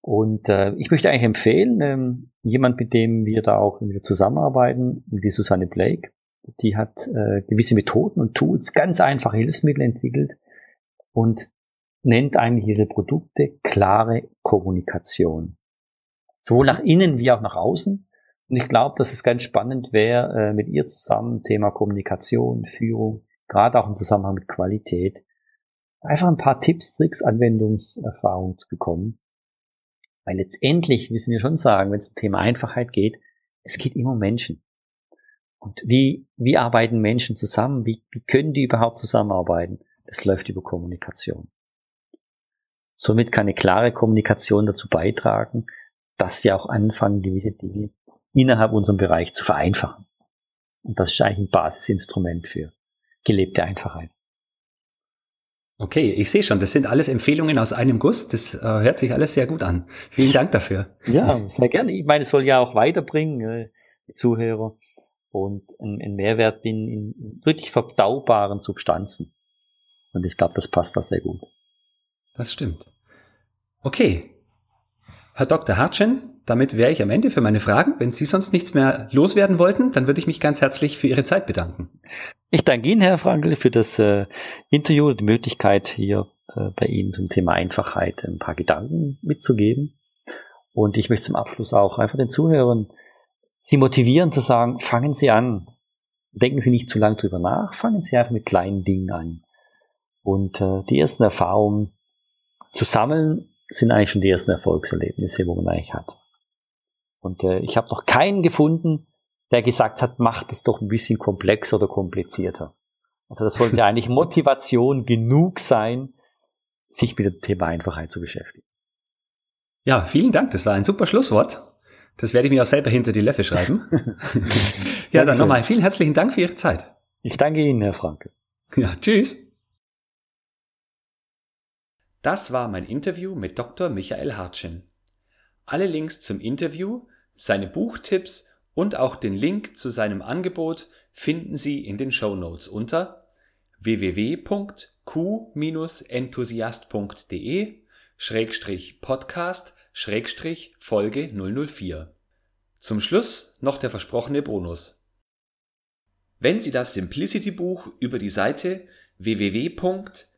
Und äh, ich möchte eigentlich empfehlen, ähm, jemand, mit dem wir da auch wieder zusammenarbeiten, die Susanne Blake, die hat äh, gewisse Methoden und Tools, ganz einfache Hilfsmittel entwickelt und nennt eigentlich ihre Produkte klare Kommunikation. Sowohl nach innen wie auch nach außen. Und ich glaube, dass es ganz spannend wäre, äh, mit ihr zusammen Thema Kommunikation, Führung, gerade auch im Zusammenhang mit Qualität, einfach ein paar Tipps, Tricks, Anwendungserfahrungen zu bekommen, weil letztendlich müssen wir schon sagen, wenn es um Thema Einfachheit geht, es geht immer um Menschen. Und wie, wie arbeiten Menschen zusammen? Wie, wie können die überhaupt zusammenarbeiten? Das läuft über Kommunikation. Somit kann eine klare Kommunikation dazu beitragen, dass wir auch anfangen, gewisse Dinge innerhalb unserem Bereich zu vereinfachen. Und das ist eigentlich ein Basisinstrument für gelebte Einfachheit. Okay, ich sehe schon, das sind alles Empfehlungen aus einem Guss. Das äh, hört sich alles sehr gut an. Vielen Dank dafür. Ja, sehr gerne. Ich meine, es soll ja auch weiterbringen, äh, die Zuhörer. und ein, ein Mehrwert bin in wirklich verdaubaren Substanzen. Und ich glaube, das passt da sehr gut. Das stimmt. Okay. Herr Dr. Hartschen, damit wäre ich am Ende für meine Fragen. Wenn Sie sonst nichts mehr loswerden wollten, dann würde ich mich ganz herzlich für Ihre Zeit bedanken. Ich danke Ihnen, Herr Frankl, für das äh, Interview und die Möglichkeit, hier äh, bei Ihnen zum Thema Einfachheit ein paar Gedanken mitzugeben. Und ich möchte zum Abschluss auch einfach den Zuhörern Sie motivieren zu sagen, fangen Sie an. Denken Sie nicht zu lange drüber nach, fangen Sie einfach mit kleinen Dingen an. Und äh, die ersten Erfahrungen zu sammeln, sind eigentlich schon die ersten Erfolgserlebnisse, wo man eigentlich hat. Und äh, ich habe noch keinen gefunden, der gesagt hat, macht es doch ein bisschen komplexer oder komplizierter. Also das sollte (laughs) eigentlich Motivation genug sein, sich mit dem Thema Einfachheit zu beschäftigen. Ja, vielen Dank. Das war ein super Schlusswort. Das werde ich mir auch selber hinter die Löffel schreiben. (laughs) ja, dann nochmal vielen herzlichen Dank für Ihre Zeit. Ich danke Ihnen, Herr Franke. Ja, tschüss. Das war mein Interview mit Dr. Michael Hartschen. Alle Links zum Interview, seine Buchtipps und auch den Link zu seinem Angebot finden Sie in den Show Notes unter www.q-enthusiast.de Schrägstrich Podcast Schrägstrich Folge 004. Zum Schluss noch der versprochene Bonus. Wenn Sie das Simplicity Buch über die Seite www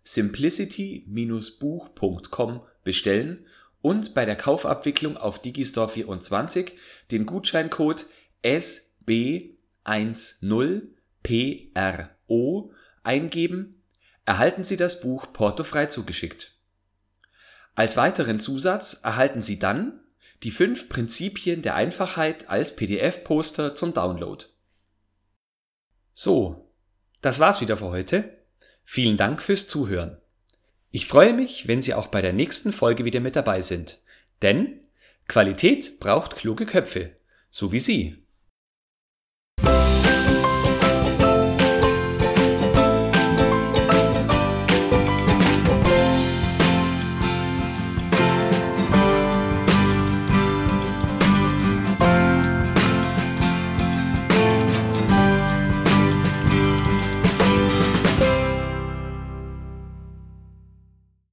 simplicity-buch.com bestellen und bei der Kaufabwicklung auf Digistore 24 den Gutscheincode SB10PRO eingeben, erhalten Sie das Buch portofrei zugeschickt. Als weiteren Zusatz erhalten Sie dann die fünf Prinzipien der Einfachheit als PDF-Poster zum Download. So, das war's wieder für heute. Vielen Dank fürs Zuhören. Ich freue mich, wenn Sie auch bei der nächsten Folge wieder mit dabei sind. Denn Qualität braucht kluge Köpfe, so wie Sie.